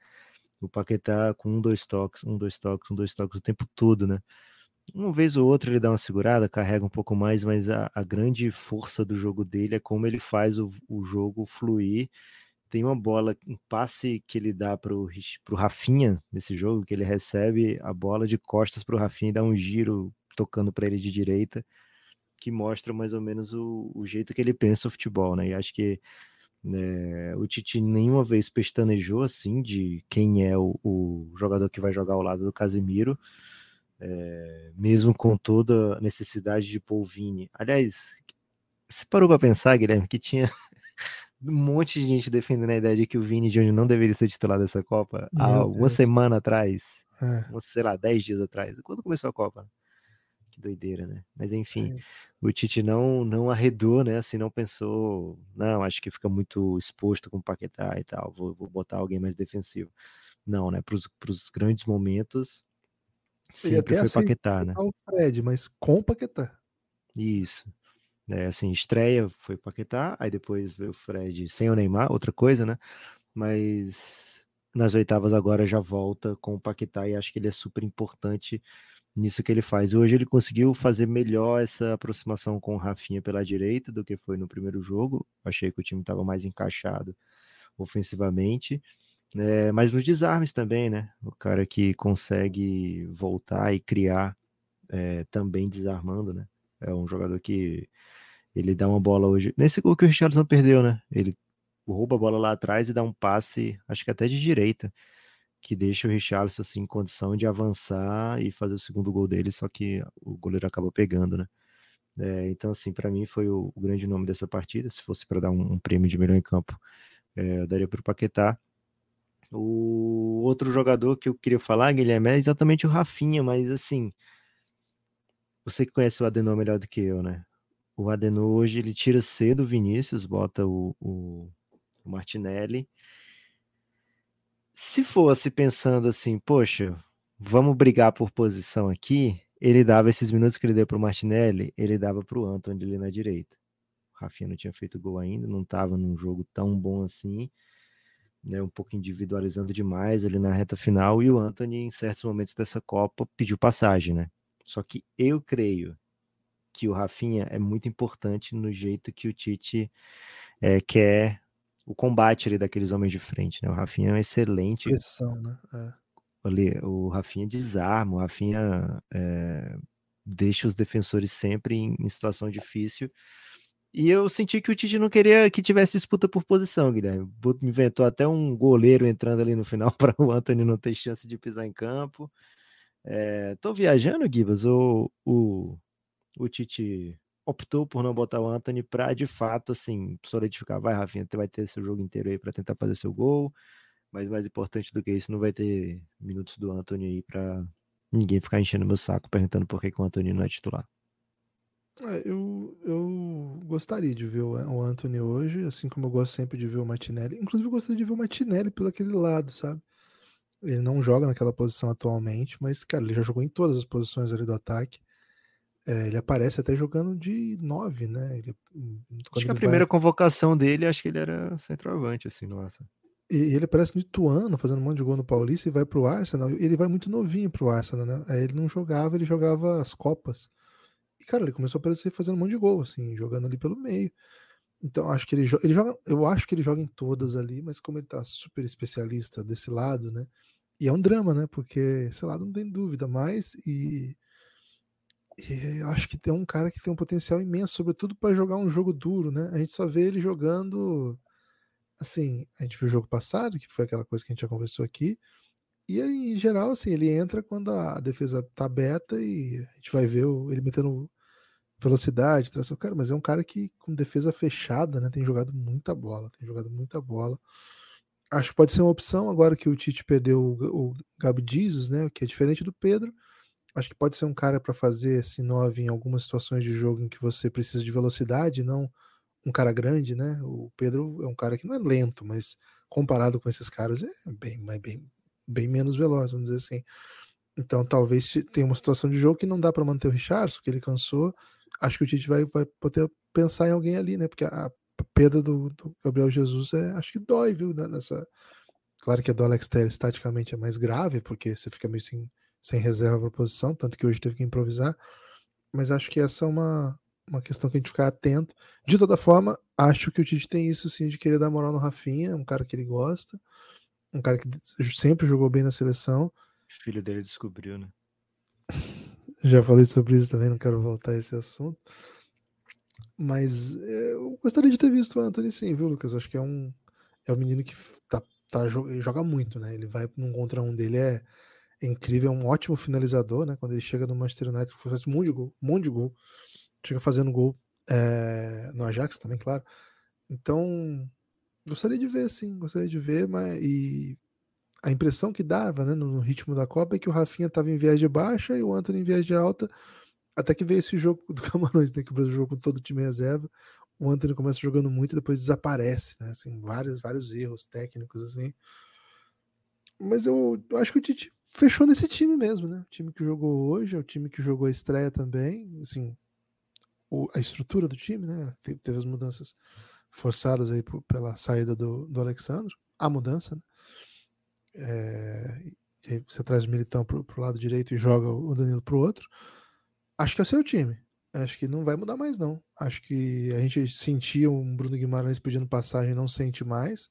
O Paquetá com um, dois toques, um, dois toques, um, dois toques o tempo todo, né? Uma vez ou outra ele dá uma segurada, carrega um pouco mais, mas a, a grande força do jogo dele é como ele faz o, o jogo fluir. Tem uma bola, um passe que ele dá pro, pro Rafinha nesse jogo, que ele recebe a bola de costas pro Rafinha e dá um giro tocando para ele de direita, que mostra mais ou menos o, o jeito que ele pensa o futebol, né? E acho que né, o Tite nenhuma vez pestanejou assim de quem é o, o jogador que vai jogar ao lado do Casemiro é, mesmo com toda a necessidade de pôr o Vini. Aliás, você parou para pensar, Guilherme, que tinha um monte de gente defendendo a ideia de que o Vini Júnior não deveria ser titular dessa Copa Meu há Deus. uma semana atrás, é. sei lá, dez dias atrás, quando começou a Copa. Que doideira, né? Mas enfim, é. o Tite não não arredou, né? Assim, não pensou, não, acho que fica muito exposto com o Paquetá e tal, vou, vou botar alguém mais defensivo. Não, né? Para os grandes momentos, Sempre foi Paquetá, né? O Fred, mas com Paquetá. Isso. É, assim, estreia foi Paquetá, aí depois veio o Fred sem o Neymar, outra coisa, né? Mas nas oitavas agora já volta com o Paquetá e acho que ele é super importante nisso que ele faz. Hoje ele conseguiu fazer melhor essa aproximação com o Rafinha pela direita do que foi no primeiro jogo. Achei que o time estava mais encaixado ofensivamente. É, mas nos desarmes também, né? O cara que consegue voltar e criar é, também desarmando, né? É um jogador que ele dá uma bola hoje. Nesse gol que o Richardson perdeu, né? Ele rouba a bola lá atrás e dá um passe, acho que até de direita, que deixa o Richardson assim, em condição de avançar e fazer o segundo gol dele, só que o goleiro acaba pegando, né? É, então, assim, para mim foi o, o, grande nome dessa partida. Se fosse para dar um, um, prêmio de melhor em campo, é, eu daria para o Paquetá. O outro jogador que eu queria falar, Guilherme, é exatamente o Rafinha, mas assim, você que conhece o Adenor melhor do que eu, né? O Adenor hoje ele tira cedo o Vinícius, bota o, o, o Martinelli. Se fosse pensando assim, poxa, vamos brigar por posição aqui, ele dava esses minutos que ele deu para o Martinelli, ele dava para o Antônio ali na direita. O Rafinha não tinha feito gol ainda, não estava num jogo tão bom assim né, um pouco individualizando demais ali na reta final, e o Anthony, em certos momentos dessa Copa, pediu passagem, né? Só que eu creio que o Rafinha é muito importante no jeito que o Tite é, quer o combate ali daqueles homens de frente, né? O Rafinha é um excelente. Pressão, né? É. Ali, o Rafinha desarma, o Rafinha é, deixa os defensores sempre em, em situação difícil e eu senti que o Tite não queria que tivesse disputa por posição, Guilherme. Inventou até um goleiro entrando ali no final para o Anthony não ter chance de pisar em campo. É, tô viajando, Gibas, ou o, o Tite optou por não botar o Anthony para de fato assim solidificar. Vai, Rafinha, você vai ter seu jogo inteiro aí para tentar fazer seu gol. Mas mais importante do que isso, não vai ter minutos do Anthony aí para ninguém ficar enchendo meu saco perguntando por que, que o Anthony não é titular. É, eu, eu gostaria de ver o Anthony hoje, assim como eu gosto sempre de ver o Martinelli. Inclusive, eu gostaria de ver o Martinelli pelo aquele lado, sabe? Ele não joga naquela posição atualmente, mas, cara, ele já jogou em todas as posições ali do ataque. É, ele aparece até jogando de 9, né? Ele, hum, acho que a primeira vai... convocação dele, acho que ele era centroavante, assim, nossa. E ele aparece no Ituano, fazendo um monte de gol no Paulista, e vai pro Arsenal. Ele vai muito novinho pro Arsenal, né? Aí ele não jogava, ele jogava as Copas. E, cara, ele começou a aparecer fazendo um monte de gol, assim, jogando ali pelo meio. Então, acho que ele, ele joga. Eu acho que ele joga em todas ali, mas como ele tá super especialista desse lado, né? E é um drama, né? Porque esse lado não tem dúvida mais. E, e eu acho que tem um cara que tem um potencial imenso, sobretudo para jogar um jogo duro, né? A gente só vê ele jogando. Assim, a gente viu o jogo passado, que foi aquela coisa que a gente já conversou aqui. E em geral, assim, ele entra quando a defesa tá aberta e a gente vai ver ele metendo velocidade, tração. Cara, mas é um cara que com defesa fechada, né? Tem jogado muita bola, tem jogado muita bola. Acho que pode ser uma opção agora que o Tite perdeu o, o Gabi Jesus, né? Que é diferente do Pedro. Acho que pode ser um cara para fazer esse 9 em algumas situações de jogo em que você precisa de velocidade, não um cara grande, né? O Pedro é um cara que não é lento, mas comparado com esses caras é bem, bem, bem menos veloz, vamos dizer assim. Então talvez tenha uma situação de jogo que não dá para manter o Richardson, que ele cansou. acho que o Tite vai, vai poder pensar em alguém ali, né? Porque a, perda do, do, Gabriel Jesus é, acho que dói, viu? Nessa, claro que a do Alex Telles taticamente é mais grave, porque você fica meio sem, sem reserva para posição, tanto que hoje teve que improvisar. Mas acho que essa é uma, uma questão que a gente ficar atento. De toda forma, acho que o Tite tem isso sim de querer dar moral no Rafinha, um cara que ele gosta, um cara que sempre jogou bem na seleção. O filho dele descobriu, né? Já falei sobre isso também, não quero voltar a esse assunto. Mas eh, eu gostaria de ter visto o Anthony sim, viu, Lucas? Acho que é um, é um menino que tá, tá, joga muito, né? Ele vai num contra um dele, é, é incrível, é um ótimo finalizador, né? Quando ele chega no Manchester United, faz um monte de gol, um monte de gol. Chega fazendo gol é, no Ajax também, claro. Então, gostaria de ver, sim, gostaria de ver, mas e a impressão que dava né, no, ritmo da Copa é que o Rafinha estava em de baixa e o Anthony em de alta, até que veio esse jogo do Camarões, né, que o Brasil jogou com todo o time reserva, o Anthony começa jogando muito e depois desaparece, né, assim, vários, vários erros técnicos, assim. Mas eu, eu acho que o Tite fechou nesse time mesmo, né, o time que jogou hoje, é o time que jogou a estreia também, assim, o, a estrutura do time, né, teve, teve as mudanças forçadas aí por, pela saída do, do Alexandre, a mudança, né, é, você traz o Militão para o lado direito e joga o Danilo para o outro. Acho que é o seu time. Acho que não vai mudar mais, não. Acho que a gente sentia um Bruno Guimarães pedindo passagem, não sente mais.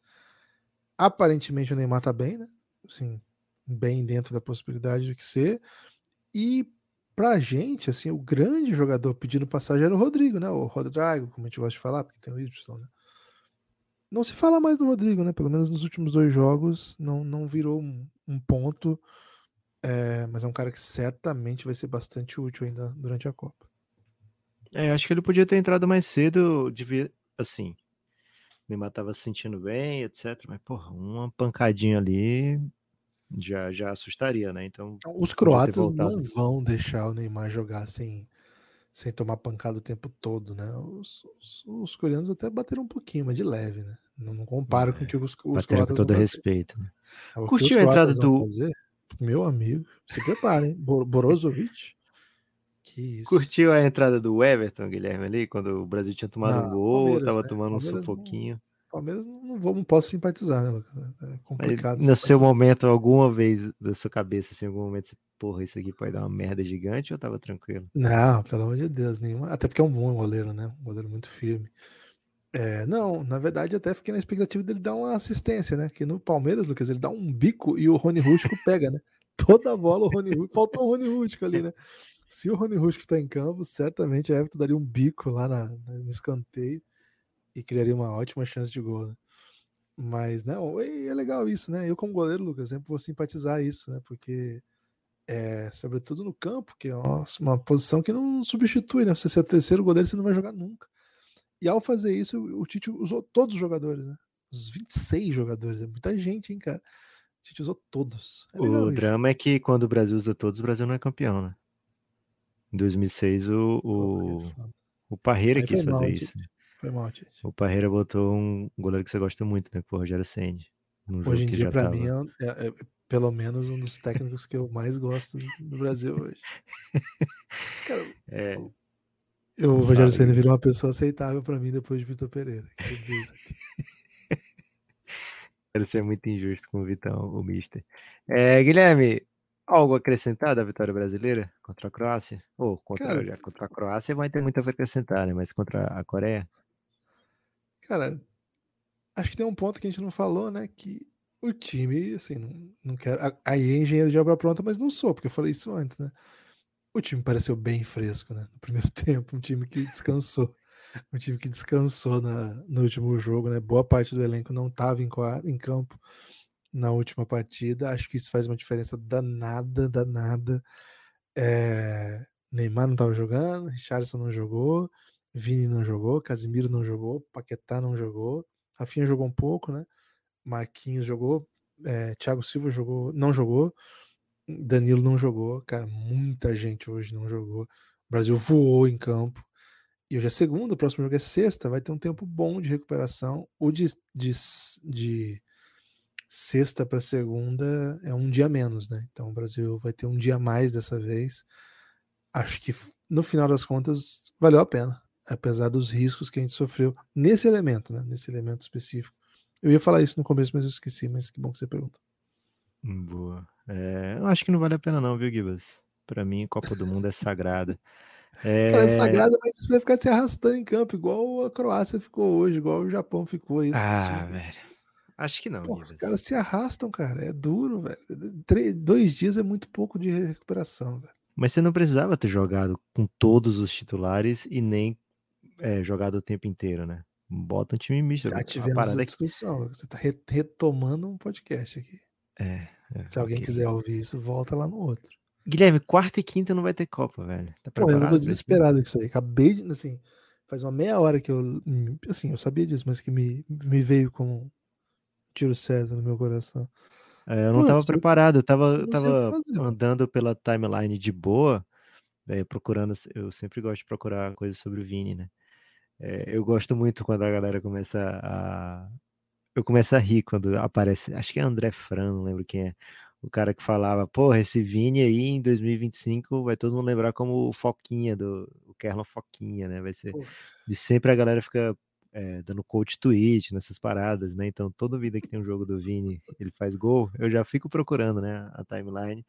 Aparentemente o Neymar tá bem, né? Assim, bem dentro da possibilidade de que ser. E pra gente, assim, o grande jogador pedindo passagem era o Rodrigo, né? O Rodrigo, como a gente gosta de falar, porque tem o Y, né? Não se fala mais do Rodrigo, né? Pelo menos nos últimos dois jogos não, não virou um, um ponto. É, mas é um cara que certamente vai ser bastante útil ainda durante a Copa. É, acho que ele podia ter entrado mais cedo, devia, assim. O Neymar tava se sentindo bem, etc. Mas, porra, uma pancadinha ali já, já assustaria, né? Então. Os croatas não vão deixar o Neymar jogar sem, sem tomar pancada o tempo todo, né? Os, os, os coreanos até bateram um pouquinho, mas de leve, né? Não, não comparo é, com o que os, os croatas com todo respeito. Né? É, Curtiu a entrada do. Fazer, meu amigo, se prepare, hein? Borozovic. Curtiu a entrada do Everton, Guilherme, ali, quando o Brasil tinha tomado não, um gol, tava né? tomando Palmeiras um sufoquinho. Não... Palmeiras não, vou, não posso simpatizar, né, Lucas? É complicado. no seu momento, alguma vez da sua cabeça, assim, em algum momento, você, porra, isso aqui pode dar uma merda gigante ou tava tranquilo? Não, pelo amor de Deus, nenhuma. Até porque é um bom goleiro, né? Um goleiro muito firme. É, não, na verdade, até fiquei na expectativa dele dar uma assistência, né? Que no Palmeiras, Lucas, ele dá um bico e o Rony Rústico pega, né? Toda a bola o Rony Rústico. Faltou o Rony Rústico ali, né? Se o Rony Rústico está em campo, certamente a Everton daria um bico lá na, no escanteio e criaria uma ótima chance de gol. Né? Mas não, é legal isso, né? Eu, como goleiro, Lucas, sempre vou simpatizar isso, né? Porque é, sobretudo no campo, que é uma posição que não substitui, né? Você ser o terceiro goleiro, você não vai jogar nunca. E ao fazer isso, o Tite usou todos os jogadores, né? Os 26 jogadores, é muita gente, hein, cara? O Tite usou todos. É o drama é que quando o Brasil usa todos, o Brasil não é campeão, né? Em 2006, o, o, o Parreira quis fazer mal, isso. Tite. Foi mal, Tite. O Parreira botou um goleiro que você gosta muito, né? Que o Rogério Senni. Hoje em dia, pra tava... mim, é, é, é, pelo menos um dos técnicos que eu mais gosto do Brasil hoje. Cara, é. o Rogério Senna virou uma pessoa aceitável para mim depois de Vitor Pereira. Quero ser muito injusto com o Vitão, o Mister. É, Guilherme, algo acrescentar da vitória brasileira contra a Croácia? Ou contra, Cara, contra a Croácia vai ter muito a acrescentar, né? Mas contra a Coreia? Cara, acho que tem um ponto que a gente não falou, né? Que o time, assim, não, não quero. Aí é engenheiro de obra pronta, mas não sou, porque eu falei isso antes, né? O time pareceu bem fresco, né? No primeiro tempo, um time que descansou. Um time que descansou na, no último jogo, né? Boa parte do elenco não estava em, em campo na última partida. Acho que isso faz uma diferença danada, danada. É... Neymar não estava jogando, Richardson não jogou, Vini não jogou, Casimiro não jogou, Paquetá não jogou, Rafinha jogou um pouco, né? Marquinhos jogou, é, Thiago Silva jogou, não jogou, Danilo não jogou, cara, muita gente hoje não jogou. O Brasil voou em campo. E hoje é segunda, o próximo jogo é sexta, vai ter um tempo bom de recuperação. O de, de, de sexta para segunda é um dia menos, né? Então o Brasil vai ter um dia mais dessa vez. acho que no final das contas valeu a pena, apesar dos riscos que a gente sofreu nesse elemento, né? Nesse elemento específico. Eu ia falar isso no começo, mas eu esqueci, mas que bom que você pergunta. Boa. É, eu acho que não vale a pena não, viu, Gibas? Pra mim, Copa do Mundo é sagrada. É... Cara, é sagrada, mas você vai ficar se arrastando em campo, igual a Croácia ficou hoje, igual o Japão ficou. Isso, ah, velho. Acho que não. Pô, os caras se arrastam, cara. É duro, velho. Três, dois dias é muito pouco de recuperação, velho. Mas você não precisava ter jogado com todos os titulares e nem é, jogado o tempo inteiro, né? Bota um time misto. Já tivemos essa discussão. Você tá retomando um podcast aqui. É. é Se alguém okay. quiser ouvir isso, volta lá no outro. Guilherme, quarta e quinta não vai ter Copa, velho. Tá Pô, eu tô desesperado com isso aí. Acabei de, assim, faz uma meia hora que eu, assim, eu sabia disso, mas que me, me veio como um tiro certo no meu coração. É, eu não Pô, tava preparado, eu tava, eu tava andando pela timeline de boa, é, procurando, eu sempre gosto de procurar coisas sobre o Vini, né? É, eu gosto muito quando a galera começa a. Eu começo a rir quando aparece. Acho que é André Fran, não lembro quem é. O cara que falava, porra, esse Vini aí em 2025 vai todo mundo lembrar como o Foquinha, do, o Kerlon Foquinha, né? Vai ser. De sempre a galera fica é, dando coach tweet nessas paradas, né? Então, toda vida que tem um jogo do Vini, ele faz gol, eu já fico procurando, né? A timeline,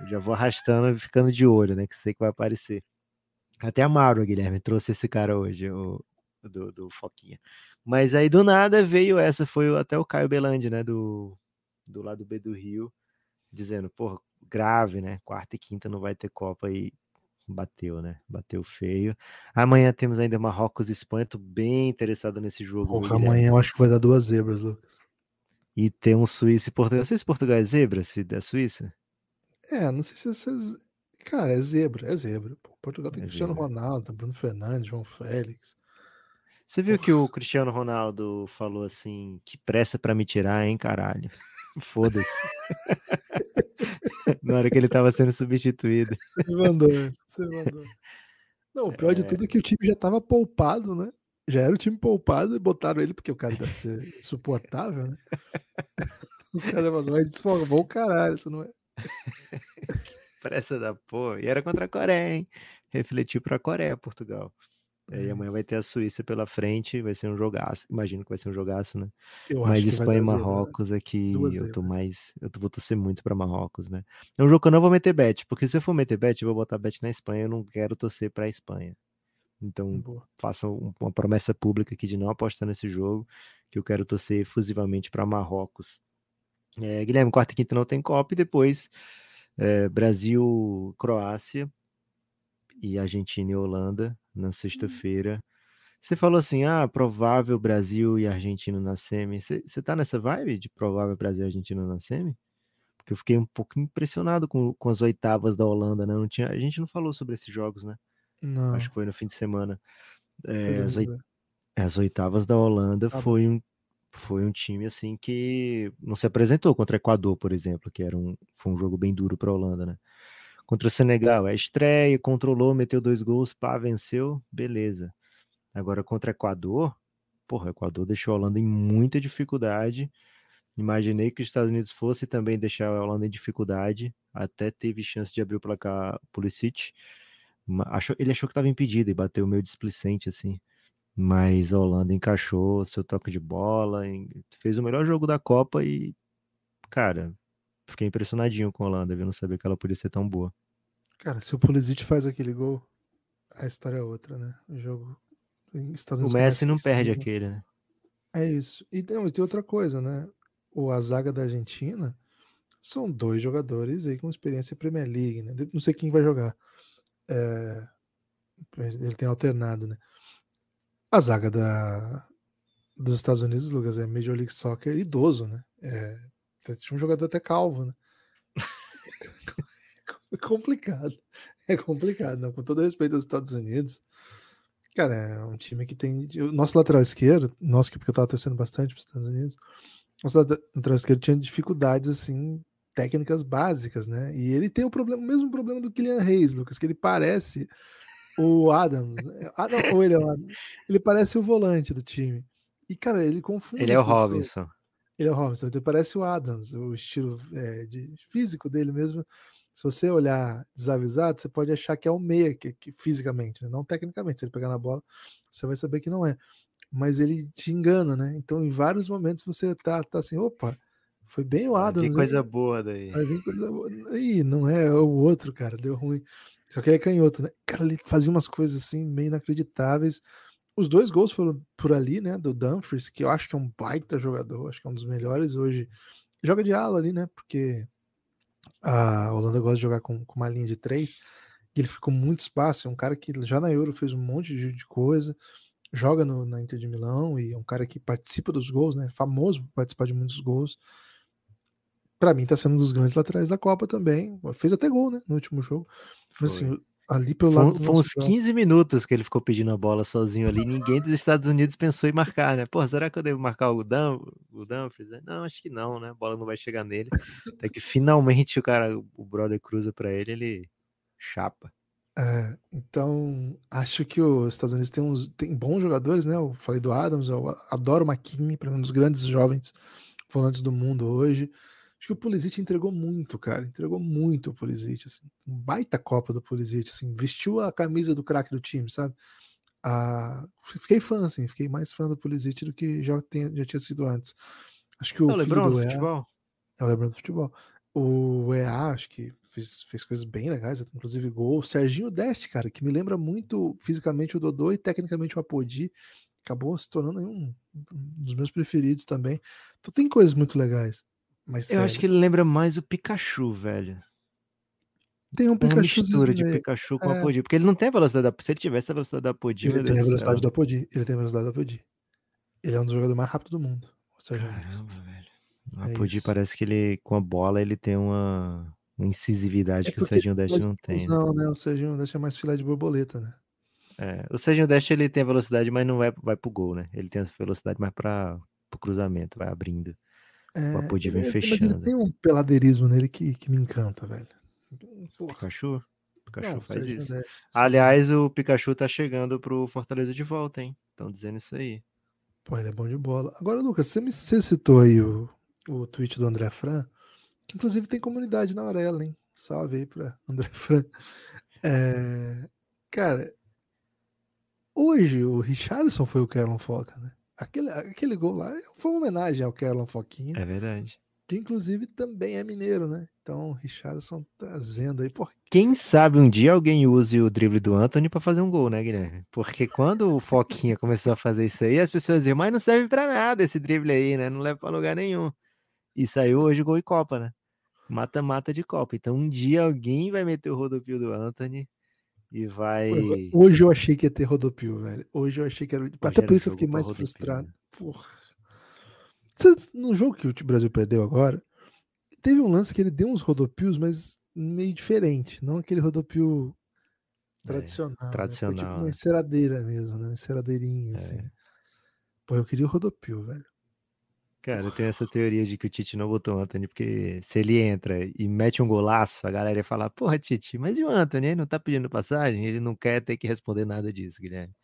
eu já vou arrastando e ficando de olho, né? Que sei que vai aparecer. Até a Mauro, Guilherme, trouxe esse cara hoje, o, do, do Foquinha. Mas aí do nada veio essa, foi até o Caio Belandi, né? Do, do lado B do Rio, dizendo, porra, grave, né? Quarta e quinta não vai ter Copa e bateu, né? Bateu feio. Amanhã temos ainda Marrocos e Espanha. Tô bem interessado nesse jogo. Porra, amanhã eu acho que vai dar duas zebras, Lucas. E tem um Suíça e Portugal. Não sei se Portugal é zebra, se da Suíça. É, não sei se vocês. Cara, é zebra, é zebra. Pô, Portugal tem é Cristiano zebra. Ronaldo, Bruno Fernandes, João Félix. Você viu que o Cristiano Ronaldo falou assim: que pressa para me tirar, hein, caralho? Foda-se. Na hora que ele estava sendo substituído. Você mandou, você mandou. Não, o pior é... de tudo é que o time já estava poupado, né? Já era o time poupado e botaram ele porque o cara deve ser insuportável, né? O cara vai desformou o caralho, isso não é. Pressa da porra. E era contra a Coreia, hein? Refletiu para a Coreia, Portugal. É, e amanhã vai ter a Suíça pela frente, vai ser um jogaço. Imagino que vai ser um jogaço, né? Eu Mas Espanha e Marrocos aqui, eu tô mais. Eu vou torcer muito para Marrocos, né? É um jogo que eu não vou meter bet, porque se eu for meter bet, eu vou botar bet na Espanha, eu não quero torcer para a Espanha. Então, faça uma promessa pública aqui de não apostar nesse jogo, que eu quero torcer efusivamente para Marrocos. É, Guilherme, quarta e quinta não tem Copa, e depois é, Brasil, Croácia e Argentina e Holanda na uhum. sexta-feira. Você falou assim: ah, provável Brasil e Argentina na semi. Você tá nessa vibe de provável Brasil e Argentina na semi? Porque eu fiquei um pouco impressionado com, com as oitavas da Holanda, né? Não tinha, a gente não falou sobre esses jogos, né? Não. Acho que foi no fim de semana. É, as, oit... as, oitavas da Holanda ah, foi um, foi um time assim que não se apresentou contra Equador, por exemplo, que era um, foi um jogo bem duro para a Holanda, né? Contra Senegal, é estreia, controlou, meteu dois gols, pá, venceu, beleza. Agora contra Equador, porra, Equador deixou a Holanda em muita dificuldade. Imaginei que os Estados Unidos fosse também deixar a Holanda em dificuldade. Até teve chance de abrir o placar Pulisic. Achou, ele achou que estava impedido e bateu meio displicente assim. Mas a Holanda encaixou seu toque de bola, fez o melhor jogo da Copa e, cara, fiquei impressionadinho com a Holanda, viu? Não sabia que ela podia ser tão boa. Cara, se o Pulisic faz aquele gol, a história é outra, né? O jogo. o Messi não perde aquele, né? É isso. E tem, e tem outra coisa, né? O, a zaga da Argentina são dois jogadores aí com experiência Premier League, né? Não sei quem vai jogar. É, ele tem alternado, né? A zaga da, dos Estados Unidos, Lucas, é Major League Soccer idoso, né? É, tinha um jogador até calvo, né? é complicado. É complicado, né? com todo respeito aos Estados Unidos. Cara, é um time que tem. O nosso lateral esquerdo, nosso que porque eu tava torcendo bastante para os Estados Unidos, nosso lateral esquerdo tinha dificuldades assim, técnicas básicas, né? E ele tem o problema, o mesmo problema do Kylian Reis, Lucas, que ele parece o Adams. Ah, ou ele é o Adams. Ele parece o volante do time. E, cara, ele confunde. Ele é o pessoas. Robinson. Ele é o Robinson, ele parece o Adams, o estilo é, de físico dele mesmo Se você olhar desavisado, você pode achar que é o meia, que, que fisicamente, né? não tecnicamente. Se ele pegar na bola, você vai saber que não é. Mas ele te engana, né? Então, em vários momentos você tá, tá assim, opa, foi bem o Adams. Tem coisa boa daí. Vai vir coisa boa. Ih, não é, é o outro, cara, deu ruim. Só que ele é canhoto, né? Cara, ele fazia umas coisas assim meio inacreditáveis. Os dois gols foram por ali, né? Do Dumfries, que eu acho que é um baita jogador, acho que é um dos melhores hoje. Joga de ala ali, né? Porque a Holanda gosta de jogar com, com uma linha de três. E ele ficou muito espaço. É um cara que já na Euro fez um monte de, de coisa. Joga no, na Inter de Milão e é um cara que participa dos gols, né? Famoso por participar de muitos gols. Para mim, tá sendo um dos grandes laterais da Copa também. Fez até gol, né? No último jogo. Mas assim, ali pelo foi, lado. Foi uns 15 minutos que ele ficou pedindo a bola sozinho ali. Ninguém dos Estados Unidos pensou em marcar, né? Pô, será que eu devo marcar o, Dum, o Dumfries? Não, acho que não, né? A bola não vai chegar nele. Até que finalmente o cara, o brother cruza para ele, ele chapa. É, então, acho que os Estados Unidos tem, uns, tem bons jogadores, né? Eu falei do Adams, eu adoro o McKinney, para um dos grandes jovens volantes do mundo hoje. Acho que o Pulisic entregou muito, cara. Entregou muito o Pulisic, assim. Um baita Copa do Pulisic, assim. Vestiu a camisa do craque do time, sabe? Ah, fiquei fã, assim. Fiquei mais fã do Pulisic do que já, tem, já tinha sido antes. Acho que o, é o Lebron do, EA, futebol. É o Lebron do futebol. O EA, acho que fez, fez coisas bem legais, inclusive gol. O Serginho Deste, cara, que me lembra muito fisicamente o Dodô e tecnicamente o Apodi. Acabou se tornando um, um dos meus preferidos também. Então tem coisas muito legais. Mas, eu velho, acho que ele lembra mais o Pikachu, velho. Tem um Pikachu. Uma mistura de Pikachu com é. Apodi. Porque ele não tem a velocidade da Se ele tivesse a velocidade da Apodi. Ele tem a velocidade do Apodi. Ele tem a velocidade do Apodi. Ele é um dos jogadores mais rápidos do mundo. Caramba, velho. O é Apodi parece que ele, com a bola, ele tem uma, uma incisividade é que o Serginho Deste não tem. Não, né? O Serginho Deste é mais filé de borboleta, né? É, o Serginho Deste ele tem a velocidade, mas não é, vai pro gol, né? Ele tem a velocidade mais para o cruzamento, vai abrindo. É, o Apodi vem fechando. Mas ele tem um peladeirismo nele que, que me encanta, velho. Porra. Pikachu? Pikachu não, faz isso. Deve, Aliás, o Pikachu tá chegando pro Fortaleza de volta, hein? Estão dizendo isso aí. Pô, ele é bom de bola. Agora, Lucas, você me você citou aí o, o tweet do André Fran, que inclusive tem comunidade na Aurela, hein? Salve aí pra André Fran. É, cara, hoje o Richardson foi o Kerlon Foca, né? Aquele, aquele gol lá foi uma homenagem ao Kerlon Foquinha. É verdade. Que inclusive também é mineiro, né? Então, Richardson trazendo aí. Por... Quem sabe um dia alguém use o drible do Anthony para fazer um gol, né, Guilherme? Porque quando o Foquinha começou a fazer isso aí, as pessoas diziam, mas não serve para nada esse drible aí, né? Não leva para lugar nenhum. E saiu hoje gol e Copa, né? Mata-mata de Copa. Então, um dia alguém vai meter o rodopio do Anthony e vai. Hoje eu achei que ia ter rodopio, velho. Hoje eu achei que era. Hoje Até por isso eu fiquei mais rodopio, frustrado. Né? Porra. No jogo que o Brasil perdeu agora, teve um lance que ele deu uns rodopios, mas meio diferente. Não aquele rodopio tradicional. É, tradicional. Né? Foi tipo uma né? enceradeira mesmo, né? Uma enceradeirinha, é. assim. Pô, eu queria o rodopio, velho. Cara, eu tenho essa teoria de que o Tite não botou o Anthony, porque se ele entra e mete um golaço, a galera ia falar, porra, Tite, mas e o Anthony? Ele não tá pedindo passagem? Ele não quer ter que responder nada disso, Guilherme.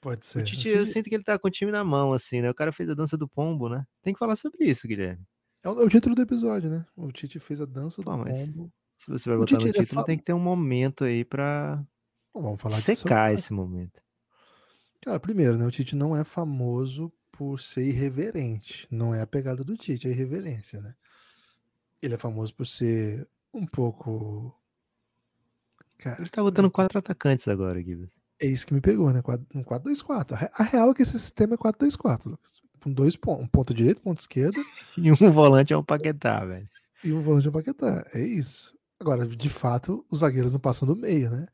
Pode ser. O Tite, o Tite... eu sinto que ele tá com o time na mão, assim, né? O cara fez a dança do pombo, né? Tem que falar sobre isso, Guilherme. É o, é o título do episódio, né? O Tite fez a dança do Pô, pombo. Se você vai botar no título, fala... tem que ter um momento aí pra Vamos falar secar esse momento. Cara, primeiro, né? O Tite não é famoso por ser irreverente. Não é a pegada do Tite, é irreverência, né? Ele é famoso por ser um pouco. Cara, ele tá botando quatro atacantes agora, Gibbs. É isso que me pegou, né? Um 4-2-4. A real é que esse sistema é 4-2-4, Lucas. Com dois pontos. Um ponto direito, ponto esquerdo. e um volante é um Paquetá, velho. E um volante é um Paquetá. É isso. Agora, de fato, os zagueiros não passam do meio, né?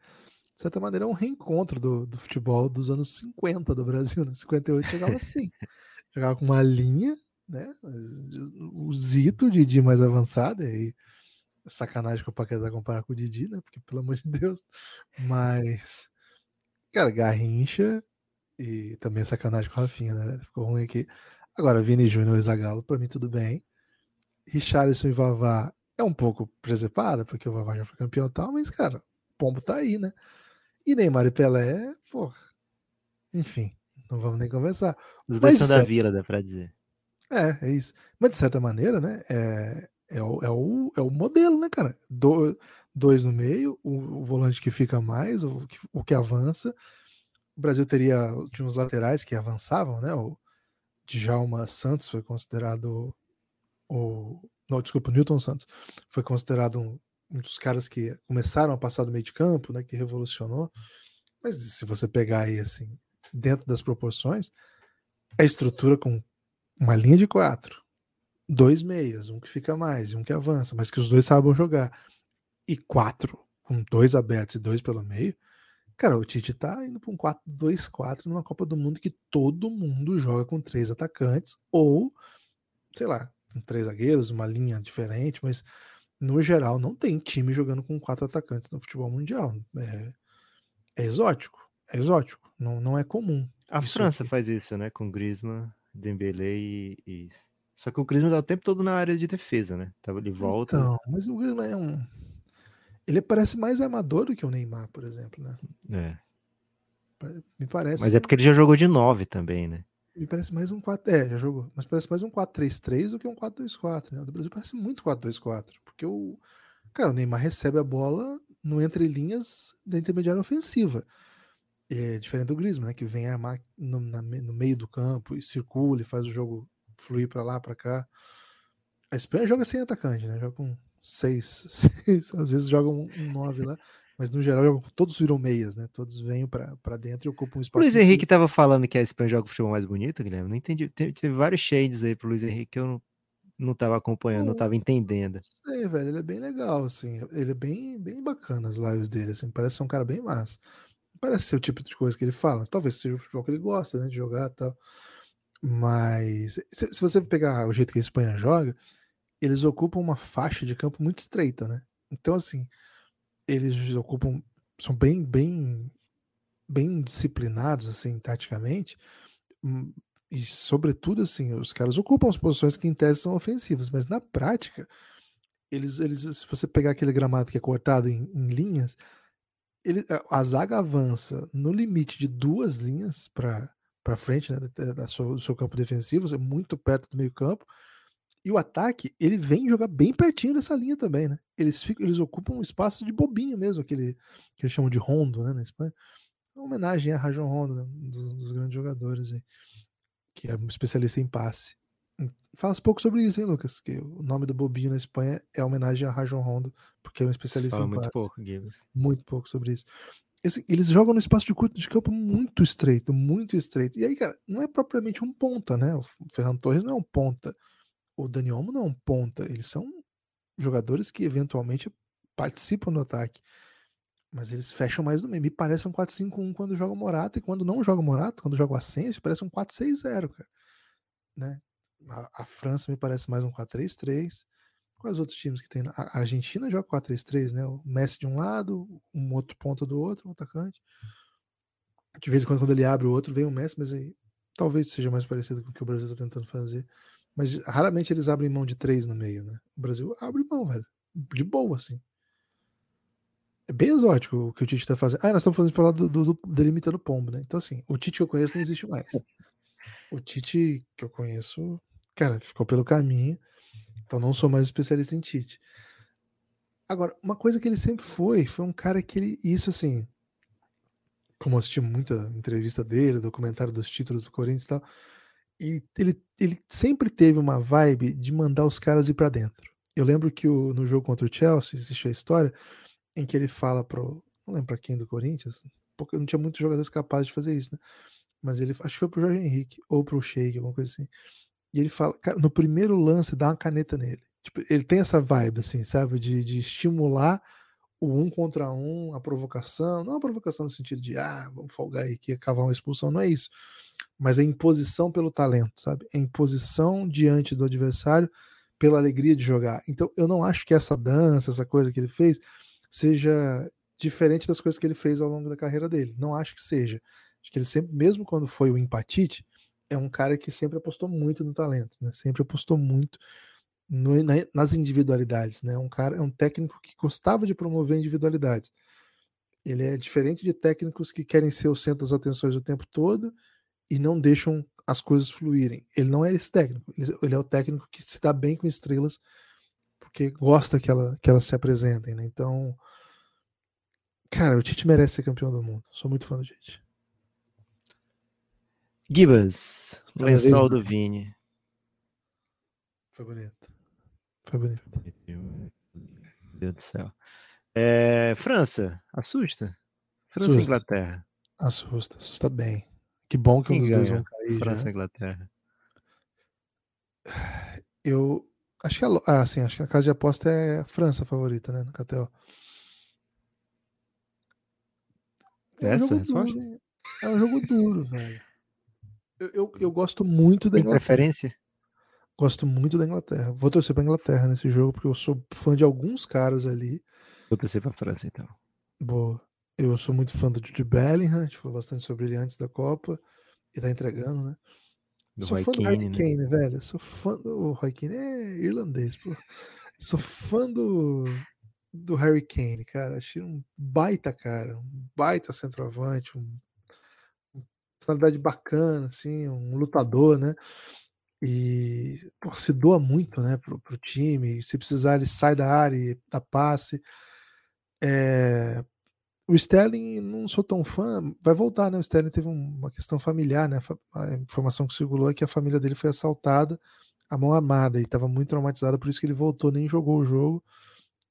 De certa maneira, é um reencontro do, do futebol dos anos 50 do Brasil. Né? 58 chegava assim. jogava com uma linha, né? O Zito, o Didi mais avançado, e aí sacanagem que o Paquetá comparar com o Didi, né? Porque, pelo amor de Deus. Mas, cara, Garrincha e também sacanagem com o Rafinha, né? Ficou ruim aqui. Agora, Vini Júnior e Zagalo, pra mim tudo bem. Richarlison e Vavá é um pouco presepada, porque o Vavá já foi campeão e tal, mas, cara, o pombo tá aí, né? E Neymar e Pelé, porra. Enfim, não vamos nem conversar. Os dois são da vila, dá pra dizer. É, é isso. Mas de certa maneira, né? É, é, o, é, o, é o modelo, né, cara? Do, dois no meio, o, o volante que fica mais, o que, o que avança. O Brasil teria tinha uns laterais que avançavam, né? O Djalma Santos foi considerado o não, desculpa, o Newton Santos foi considerado um, um dos caras que começaram a passar do meio de campo, né, que revolucionou. Mas se você pegar aí assim, dentro das proporções, a estrutura com uma linha de quatro, dois meias, um que fica mais e um que avança, mas que os dois sabem jogar, e quatro, com dois abertos e dois pelo meio, cara, o Tite tá indo para um 4-2-4 numa Copa do Mundo que todo mundo joga com três atacantes, ou, sei lá, com três zagueiros, uma linha diferente, mas no geral não tem time jogando com quatro atacantes no futebol mundial. É, é exótico, é exótico, não, não é comum. A França aqui. faz isso, né, com Griezmann, Dembélé e, e só que o Griezmann tá o tempo todo na área de defesa, né? Tava de volta. Então, mas o Griezmann é um. Ele parece mais amador do que o Neymar, por exemplo, né? É. Me parece. Mas é porque ele já jogou de 9 também, né? Me parece mais um 4. É, já jogou. Mas parece mais um 4-3-3 do que um 4-2-4. Né? O do Brasil parece muito 4-2-4. Porque o. Cara, o Neymar recebe a bola no entre linhas da intermediária ofensiva. É diferente do Griezmann, né? Que vem armar no, na, no meio do campo e circula e faz o jogo fluir para lá, para cá. A Espanha joga sem atacante, né? Joga com seis, seis às vezes joga um, um lá, mas no geral todos viram meias, né? Todos vêm para dentro e ocupam um espaço. O Luiz Henrique estava falando que a Espanha joga o futebol mais bonito, Guilherme. Não entendi. Teve, teve vários shades aí pro Luiz Henrique que eu não, não tava acompanhando, não, não tava entendendo. Não sei, velho. Ele é bem legal, assim. Ele é bem, bem bacana as lives dele, assim. Parece ser um cara bem massa. Parece ser o tipo de coisa que ele fala. Talvez seja o futebol que ele gosta, né? De jogar e tal. Mas se, se, você pegar o jeito que a Espanha joga, eles ocupam uma faixa de campo muito estreita, né? Então, assim, eles ocupam, são bem, bem, bem disciplinados, assim, taticamente, hum, e sobretudo, assim, os caras ocupam as posições que em tese são ofensivas, mas na prática, eles, eles se você pegar aquele gramado que é cortado em, em linhas, ele, a zaga avança no limite de duas linhas para para frente né, da sua, do seu campo defensivo, é muito perto do meio campo. E o ataque, ele vem jogar bem pertinho dessa linha também, né? Eles, ficam, eles ocupam um espaço de bobinho mesmo, aquele que eles chamam de rondo, né, na Espanha. Uma homenagem a Rajon Rondo, né, um dos, dos, grandes jogadores aí, que é um especialista em passe. Hum, fala um pouco sobre isso, hein, Lucas? Que o nome do bobinho na Espanha é homenagem a Rajon Rondo, porque é um especialista Fala em muito passe. pouco, Gibbs. Muito pouco sobre isso eles jogam no espaço de, de campo muito estreito, muito estreito. E aí, cara, não é propriamente um ponta, né? O Fernando Torres não é um ponta. O Dani Olmo não é um ponta. Eles são jogadores que eventualmente participam do ataque. Mas eles fecham mais no meio. Me parece um 4-5-1 quando joga Morata. E quando não joga Morata, quando joga o Asensio, parece um 4-6-0, cara. Né? A, a, França me parece mais um 4-3-3. Quais outros times que tem? A Argentina joga 4-3-3, né? O Messi de um lado, um outro ponto do outro, um atacante. De vez em quando, quando ele abre o outro, vem o Messi, mas aí talvez seja mais parecido com o que o Brasil está tentando fazer. Mas raramente eles abrem mão de três no meio, né? O Brasil abre mão, velho. De boa, assim. É bem exótico o que o Tite está fazendo. Ah, nós estamos falando para lá do, do, do delimitando pombo, né? Então, assim, o Tite que eu conheço não existe mais. O Tite que eu conheço, cara, ficou pelo caminho. Então não sou mais especialista em Tite. Agora, uma coisa que ele sempre foi, foi um cara que ele. Isso assim. Como eu assisti muita entrevista dele, documentário dos títulos do Corinthians e tal. E ele, ele sempre teve uma vibe de mandar os caras ir para dentro. Eu lembro que o, no jogo contra o Chelsea existe a história em que ele fala pro. Não lembro pra quem do Corinthians, porque não tinha muitos jogadores capazes de fazer isso, né? Mas ele acho que foi pro Jorge Henrique ou pro Sheik, alguma coisa assim. E ele fala, cara, no primeiro lance, dá uma caneta nele. Tipo, ele tem essa vibe, assim, sabe? De, de estimular o um contra um, a provocação. Não a provocação no sentido de, ah, vamos folgar aí aqui, cavar uma expulsão, não é isso. Mas a imposição pelo talento, sabe? A imposição diante do adversário pela alegria de jogar. Então, eu não acho que essa dança, essa coisa que ele fez, seja diferente das coisas que ele fez ao longo da carreira dele. Não acho que seja. Acho que ele sempre, mesmo quando foi o empatite, é um cara que sempre apostou muito no talento, né? Sempre apostou muito no, na, nas individualidades, né? Um cara, é um técnico que gostava de promover individualidades. Ele é diferente de técnicos que querem ser o centro das atenções o tempo todo e não deixam as coisas fluírem. Ele não é esse técnico. Ele, ele é o técnico que se dá bem com estrelas, porque gosta que, ela, que elas se apresentem, né? Então, cara, o Tite merece ser campeão do mundo. Sou muito fã do Tite. Gibas, lençol do Vini. Foi bonito. Foi bonito. Meu Deus do céu. É, França, assusta? França e Assusta. Inglaterra. Assusta, assusta bem. Que bom que um Quem dos dois vão cair França já. e Inglaterra. Eu acho que a, ah, sim, acho que a casa de aposta é a França a favorita, né, no KTO. É um Essa a jogo duro? É um jogo duro, velho. Eu, eu, eu gosto muito da Tem Inglaterra. preferência? Gosto muito da Inglaterra. Vou torcer pra Inglaterra nesse jogo, porque eu sou fã de alguns caras ali. Vou torcer pra França, então. Boa. Eu sou muito fã do Jude Bellingham, a gente falou bastante sobre ele antes da Copa. E tá entregando, né? Do sou Roy fã do Harry né? Kane, velho. Sou fã do o Roy Keane, é irlandês, pô. Sou fã do, do Harry Kane, cara. Achei um baita cara, um baita centroavante, um, uma personalidade bacana, assim, um lutador, né? E pô, se doa muito, né, pro, pro time. Se precisar, ele sai da área e dá passe. É, o Sterling, não sou tão fã, vai voltar, né? O Sterling teve um- uma questão familiar, né? A informação que circulou é que a família dele foi assaltada à mão armada e estava muito traumatizada, por isso que ele voltou, nem jogou o jogo,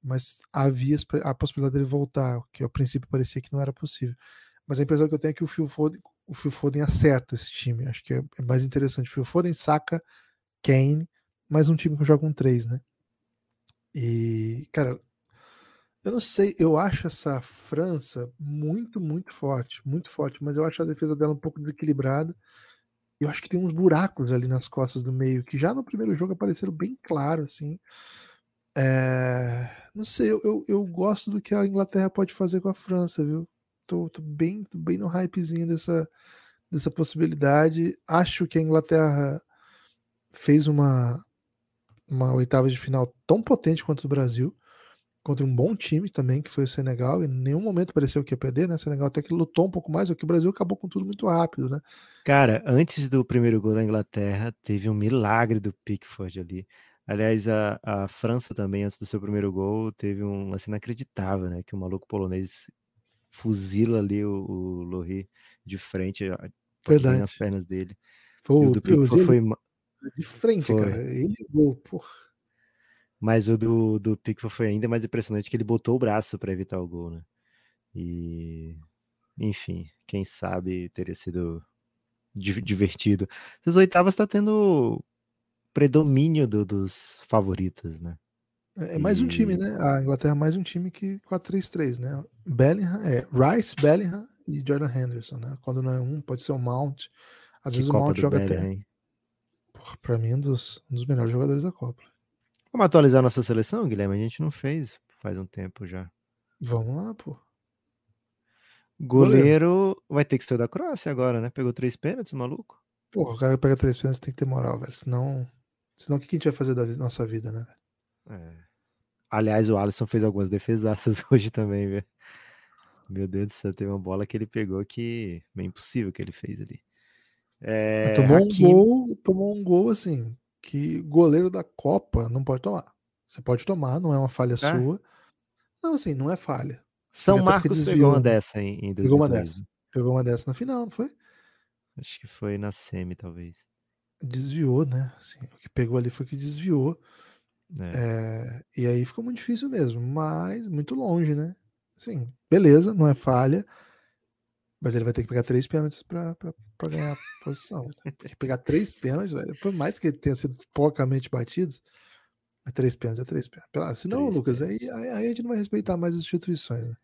mas havia a possibilidade dele voltar, que a princípio parecia que não era possível. Mas a impressão que eu tenho é que o Phil Foden, o Phil Foden acerta esse time. Acho que é, é mais interessante. O Phil Foden saca Kane, mais um time que joga com três, né? E, cara, eu não sei, eu acho essa França muito, muito forte, muito forte, mas eu acho a defesa dela um pouco desequilibrada. Eu acho que tem uns buracos ali nas costas do meio que já no primeiro jogo apareceram bem claros, assim. É, Não sei, eu, eu, eu gosto do que a Inglaterra pode fazer com a França, viu? Tô, tô bem, tô bem no hypezinho dessa, dessa possibilidade. Acho que a Inglaterra fez uma, uma oitava de final tão potente quanto o Brasil contra um bom time também, que foi o Senegal, e em nenhum momento pareceu que ia perder, né? O Senegal até que lutou um pouco mais, é que o Brasil acabou com tudo muito rápido, né? Cara, antes do primeiro gol da Inglaterra, teve um milagre do Pickford ali. Aliás, a, a França também, antes do seu primeiro gol, teve um lance inacreditável, né? Que o maluco polonês fuzila ali o, o Lohri de frente, bem nas Verdade. pernas dele. Foi E o do Pickford foi, ma- de frente, foi. cara. Ele gol, porra. Mas o do, do Pickford foi ainda mais impressionante que ele botou o braço para evitar o gol, né? E, enfim, quem sabe teria sido di- divertido. Essas oitavas está tendo predomínio do- dos favoritos, né? É é mais um time, E né? A Inglaterra é mais um time que 4-3-3, né? Bellingham, é Rice, Bellingham e Jordan Henderson, né? Quando não é um, pode ser o Mount. Às que vezes o Copa Mount do joga Bellingham, até. hein? Porra, pra mim, um dos, um dos melhores jogadores da Copa. Vamos atualizar nossa seleção, Guilherme? A gente não fez faz um tempo já. Vamos lá, pô. Goleiro vai ter que ser o da Croácia agora, né? Pegou três pênaltis, maluco. Porra, o cara que pega três pênaltis tem que ter moral, velho. Senão, senão o que a gente vai fazer da nossa vida, né? velho? É. Aliás, o Alisson fez algumas defesaças hoje também, velho. Meu Deus do céu, teve uma bola que ele pegou que é impossível que ele fez ali. É, tomou um gol, tomou um gol assim, que goleiro da Copa não pode tomar. Você pode tomar, não é uma falha tá? sua. Não, assim, não é falha. São Marcos pegou desviou, uma né? dessa em, em Pegou uma 2002. dessa. né? Pegou uma dessa na final, não foi? Acho que foi na semi, talvez. Desviou, né? Assim, o que pegou ali foi que desviou. É. É, e aí ficou muito difícil mesmo, mas muito longe, né? Assim, beleza, não é falha, mas ele vai ter que pegar três pênaltis pra ganhar a posição. velho. Tem que pegar três pênaltis, velho. Por mais que ele tenha sido porcamente batido, é três pênaltis, é três pênaltis. Senão, Três Lucas, aí, aí, a gente não vai respeitar mais as instituições. Né?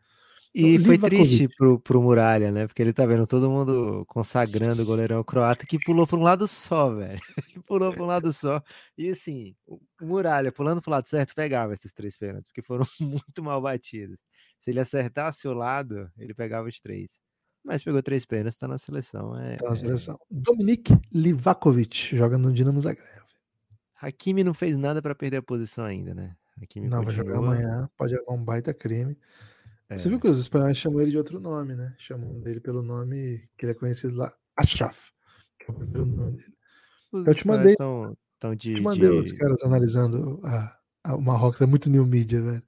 E Então, foi triste pro, pro Muralha, né? Porque ele tá vendo todo mundo consagrando o goleirão croata que pulou pra um lado só, velho. Que pulou pra um lado só. E assim, o Muralha pulando pro lado certo pegava esses três pênaltis, porque foram muito mal batidos. Se ele acertasse o lado, ele pegava os três. Mas pegou três pênaltis, tá na seleção. É, Tá na é... seleção. Dominik Livakovic joga no Dinamo Zagreb. Hakimi não fez nada pra perder a posição ainda, né? Hakimi Não, vai jogar amanhã, pode jogar um baita crime. Você viu É, que os espanhóis chamam ele de outro nome, né? Chamam dele pelo nome que ele é conhecido lá, Ashraf, é o primeiro nome dele. os Eu te mandei, tão te de, mandei os de- caras analisando a, Ah, O Marrocos é muito new media, velho.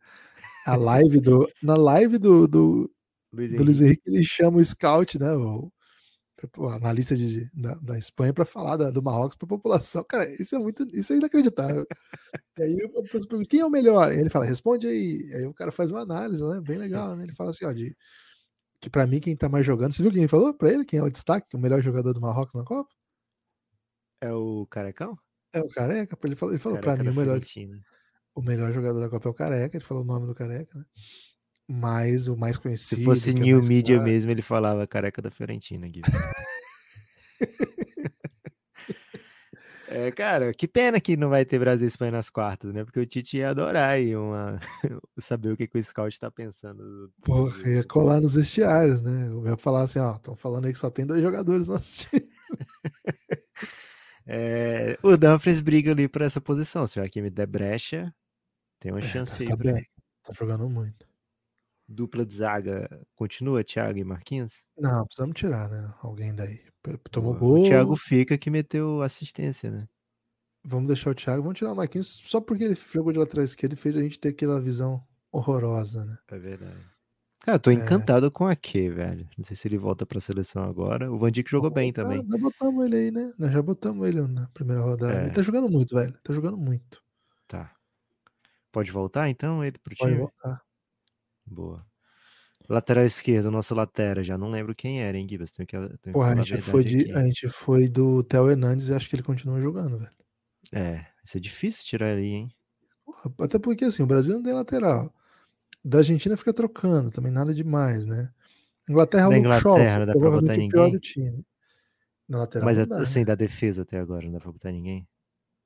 A live do. Na live do, do, Luiz do Luiz Henrique. Henrique, ele chama o scout, né? O, o analista de, da, da Espanha para falar da- do Marrocos para a população. Cara, isso é muito. Isso é inacreditável. e aí eu penso, pergunto, quem é o melhor? E ele fala, responde aí. Aí o cara faz uma análise, né? Bem legal, né? Ele fala assim, ó, de, que para mim quem tá mais jogando. Você viu quem falou para ele? Quem é o destaque, o melhor jogador do Marrocos na Copa? É o Carecão? É o Careca. Ele falou, ele falou para mim o melhor, Fiorentina. O melhor jogador da Copa é o Careca. Ele falou o nome do Careca, né? Mas o mais conhecido. Se fosse é New mais Media caro- mesmo, ele falava Careca da Fiorentina, Gui. É, cara, que pena que não vai ter Brasil e Espanha nas quartas, né? Porque o Tite ia adorar aí uma... saber o que, que o Scout tá pensando. do- do Porra, ia colar nos vestiários, né? Eu ia falar assim, ó, estão falando aí que só tem dois jogadores no nosso time. É, o Dumfries briga ali por essa posição. Se o Hakimi der brecha, tem uma É, chance tá, aí. tá pra- bem, tá jogando muito. Dupla de zaga continua, Thiago e Marquinhos? Não, precisamos tirar, né? Alguém daí. Tomou Boa. gol. O Thiago fica que meteu assistência, né? Vamos deixar o Thiago, vamos tirar o Marquinhos só porque ele jogou de lateral esquerdo e fez a gente ter aquela visão horrorosa, né? É verdade. Cara, eu tô É. encantado com a Q, velho. Não sei se ele volta pra seleção agora. O Van Dijk jogou bem também. Nós botamos ele aí, né? Nós já botamos ele na primeira rodada. É. Ele tá jogando muito, velho. Tá jogando muito. Tá. Pode voltar então ele pro Pode time? voltar. Boa. Lateral esquerdo, nosso lateral, já não lembro quem era, hein, Gibas? Tenho que, tenho Porra, a gente, foi de, aqui. a gente foi do Theo Hernandes e acho que ele continua jogando, velho. É, isso é difícil tirar ali, hein? Porra, Até porque assim, o Brasil não tem lateral. Da Argentina fica trocando, também nada demais, né? Inglaterra, Da Luke Shaw, Inglaterra, não dá pra botar o ninguém? Na lateral Mas a- dá, assim, né? da defesa até agora, não dá pra botar ninguém.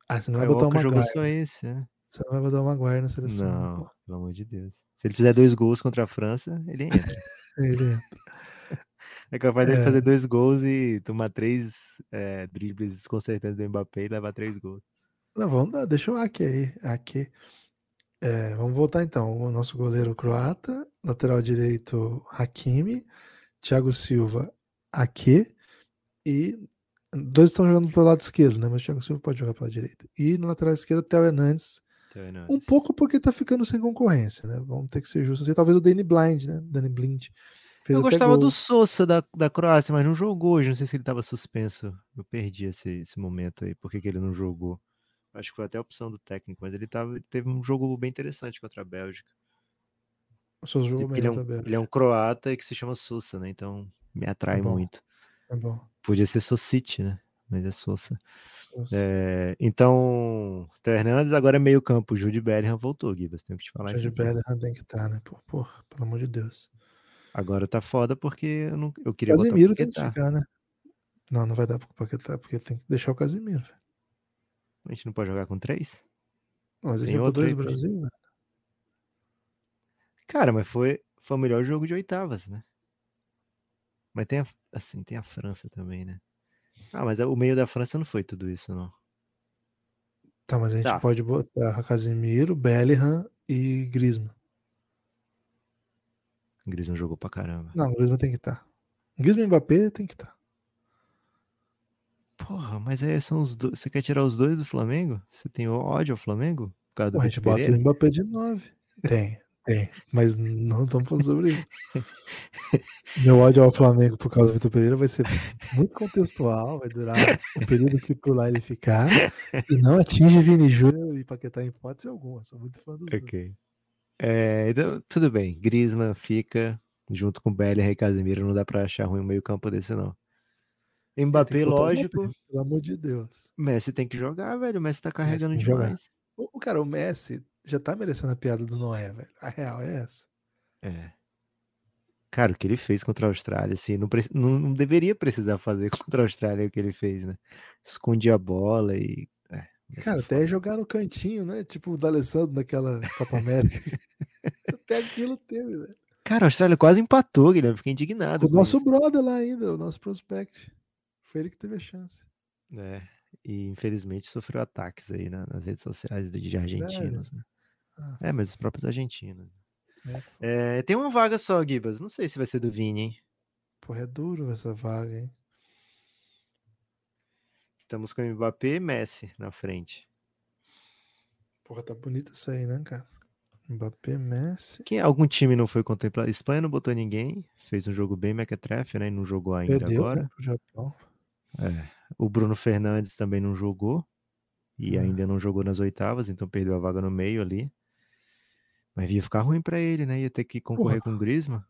Ah, você não vai Kyle botar o Maguire. só esse, né? Você não vai botar o Maguire na seleção. né, Não, pô? pelo amor de Deus. Se ele fizer dois gols contra a França, ele entra. Ele... É capaz É. fazer dois gols e tomar três é, dribles desconcertantes do Mbappé e levar três gols. Não, vamos dar, deixa o Ake aí. Ake. É, vamos voltar então. O nosso goleiro croata, lateral direito Hakimi, Thiago Silva, Ake e dois estão jogando pelo lado esquerdo, né? Mas o Thiago Silva pode jogar pela direita. E no lateral esquerdo, Theo Hernandes, Theo um pouco porque tá ficando sem concorrência, né? Vamos ter que ser justos. E talvez o Danny Blind, né? Danny Blind. Fez Eu gostava gol. do Sousa da, da Croácia, mas não jogou hoje. Não sei se ele estava suspenso. Eu perdi esse, esse momento aí. Por que, que ele não jogou? Acho que foi até a opção do técnico, mas ele, tava, ele teve um jogo bem interessante contra a Bélgica. O seu jogo Tipo, ele, é um, ele é um croata que se chama Sousa, né? Então me atrai bom. muito. É bom. Podia ser Socite, né? Mas é Sousa. É, então, Theo Hernandes agora é meio campo. O Jude Bellingham voltou, Gibas. Tenho que te falar isso. Jude. Bellingham tem que estar, né? Pô, porra, pelo amor de Deus. Agora tá foda porque eu, não, eu queria o Casimiro tem que ficar, né? Não, não vai dar pro Paquetá, porque tem que deixar o Casimiro. A gente não pode jogar com três? Não, Mas ele Tem jogou outro dois do Brasil, né? velho. Cara, mas foi, foi o melhor jogo de oitavas, né? Mas tem a, assim, tem a França também, né? Ah, mas o meio da França não foi tudo isso, não. Tá, mas a gente Tá. pode botar Casimiro, Bellingham e Griezmann. Não jogou pra caramba. Não, o Griezmann tem que estar. Griezmann e Mbappé tem que estar. Porra, mas aí são os dois. Você quer tirar os dois do Flamengo? Você tem ódio ao Flamengo? Por causa do Pô, a gente bota o Mbappé de 9. Tem, tem. Mas não estamos falando sobre isso. Meu ódio ao Flamengo por causa do Vitor Pereira vai ser muito contextual, vai durar o período que por lá ele ficar. E não atinge Vini Júnior e Paquetá em hipótese alguma. Sou muito fã dos dois. Ok. É, então, tudo bem. Griezmann fica junto com Bellingham e Casemiro. Não dá pra achar ruim o meio campo desse, não. Tem Mbappé, lógico. Mbappé, pelo amor de Deus. Messi tem que jogar, velho. O Messi tá carregando jogar. demais. O cara, o Messi já tá merecendo a piada do Noé, velho. A real é essa. É. Cara, o que ele fez contra a Austrália, assim, não, não, não deveria precisar fazer contra a Austrália o que ele fez, né? Esconde a bola e. É, Cara, até jogar no cantinho, né? Tipo o D'Alessandro naquela Copa América. até aquilo teve, velho. Cara, a Austrália quase empatou, Guilherme. Fiquei indignado. O nosso isso. brother lá ainda, o nosso prospect. Foi ele que teve a chance. É, e infelizmente sofreu ataques aí na- nas redes sociais de, de argentinos, né? Ah, É, mas os próprios argentinos. é, É, tem uma vaga só, Gibas. Não sei se vai ser do Vini, hein? porra, é duro essa vaga, hein? Estamos com Mbappé e Messi na frente. Porra, tá bonita isso aí, né, cara? Mbappé, Messi. Quem, algum time não foi contemplado? Espanha não botou ninguém, fez um jogo bem mequetrefe, né? E não jogou ainda Perdeu agora. né, pro Japão. É. O Bruno Fernandes também não jogou. E É. ainda não jogou nas oitavas, então perdeu a vaga no meio ali. Mas ia ficar ruim pra ele, né? Ia ter que concorrer com o Griezmann.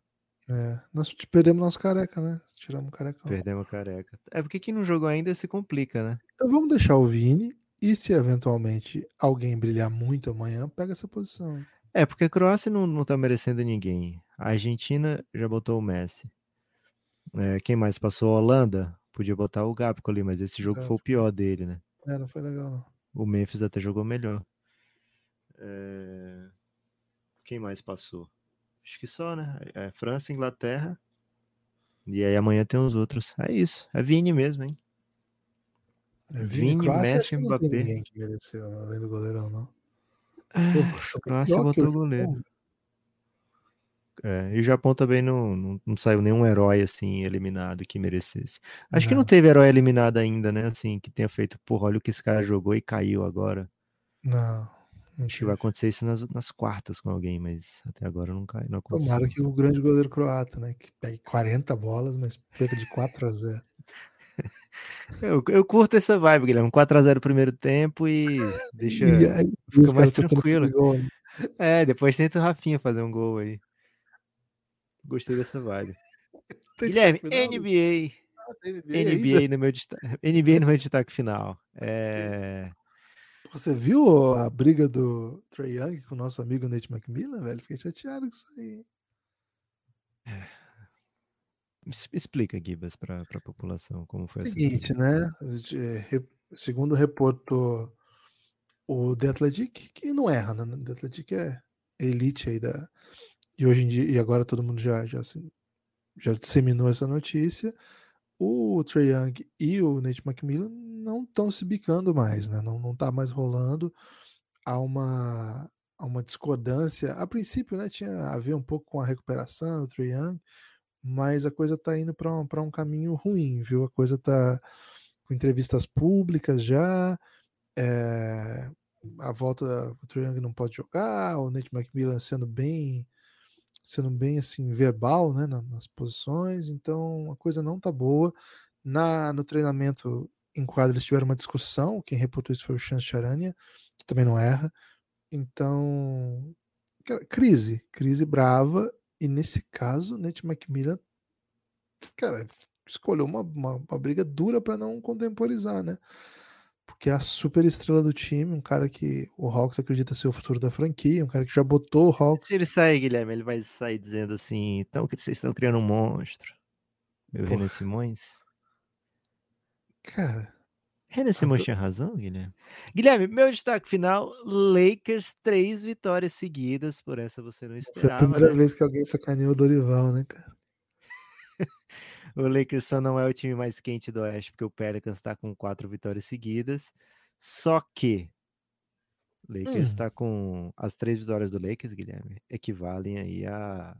É, nós perdemos nosso careca, né? Tiramos o carecão. Perdemos a careca. É porque quem não jogou ainda se complica, né? Então vamos deixar o Vini. E se eventualmente alguém brilhar muito amanhã, pega essa posição. É, porque a Croácia não, não tá merecendo ninguém. A Argentina já botou o Messi. É, quem mais passou? A Holanda? Podia botar o Gapco ali, mas esse jogo foi o pior dele, né? É, não foi legal, não. O Memphis até jogou melhor. É, Quem mais passou? Acho que só, né? É França, Inglaterra. E aí amanhã tem os outros. É isso. É Vini mesmo, hein? É, Vini, Croácia, Messi, que não tem Mbappé. ninguém que mereceu, não, além do goleirão, não. Ah, Pô, a chutou Croácia botou o goleiro. É, e o Japão também não, não, não saiu nenhum herói assim eliminado que merecesse. Acho que não Não. teve herói eliminado ainda, né? Assim, que tenha feito, porra, olha o que esse cara jogou e caiu agora. Não, não Acho que vai acontecer isso nas, nas quartas com alguém, mas até agora não cai, não aconteceu. Tomara que o grande goleiro croata, né? Que pegue 40 bolas, mas perca de 4 a 0. Eu, eu curto essa vibe, Guilherme. 4x0 primeiro tempo e deixa. E aí, fica mais tranquilo. gol, né? É, depois tenta o Rafinha fazer um gol aí. Gostei dessa vibe. Guilherme, NBA. NBA ainda? NBA no meu destaque, NBA no meu destaque final. É, Você viu a briga do Trey Young com o nosso amigo Nate McMillan, velho? Fiquei chateado com isso aí. es- explica, Gibas, para a população como foi essa Seguinte, né? Segundo reportou o The Athletic, que não erra, né? The Athletic é elite aí da. E hoje em dia, e agora todo mundo já, já, já disseminou essa notícia. O Trey Young e o Nate McMillan não estão se bicando mais, né? Não, não tá mais rolando. Há uma, há uma discordância. A princípio, né, tinha a ver um pouco com a recuperação do Trey Young, mas a coisa tá indo para um, um caminho ruim, viu? A coisa tá com entrevistas públicas já. é, a volta o Trae Young não pode jogar, o Nate McMillan sendo bem sendo bem assim verbal, né, na- nas posições, então a coisa não tá boa. Na no treinamento em quadra eles tiveram uma discussão, quem reportou isso foi o Chance Charania, que também não erra. Então, crise, crise brava e nesse caso, Nate McMillan cara, escolheu uma, uma, uma briga dura para não contemporizar, né? Porque é a super estrela do time, um cara que o Hawks acredita ser o futuro da franquia, um cara que já botou o Hawks. Se ele sair, Guilherme, ele vai sair dizendo assim: então vocês estão criando um monstro. Meu Porra. Renan Simões. Cara, Renan Simões tinha razão, Guilherme? Guilherme, meu destaque final: Lakers, três vitórias seguidas. Por essa você não foi a esperava. primeira né? vez que alguém sacaneou o Dorival, né, cara? O Lakers só não é o time mais quente do Oeste, porque o Pelicans está com quatro vitórias seguidas. Só que o Lakers Hum. está com as três vitórias do Lakers, Guilherme, equivalem aí a,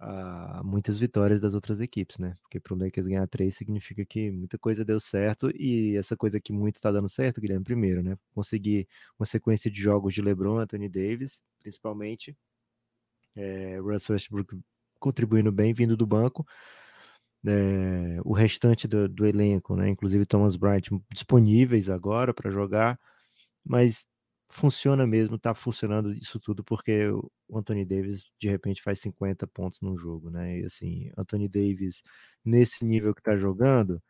a muitas vitórias das outras equipes, né? Porque para o Lakers ganhar três significa que muita coisa deu certo e essa coisa que muito está dando certo, Guilherme, primeiro, né? Conseguir uma sequência de jogos de LeBron, Anthony Davis, principalmente, é, Russell Westbrook contribuindo bem, vindo do banco é, o restante do, do elenco, né? Inclusive Thomas Bryant disponíveis agora para jogar, mas funciona mesmo, tá funcionando isso tudo porque o Anthony Davis de repente faz 50 pontos num jogo, né? E assim, Anthony Davis nesse nível que tá jogando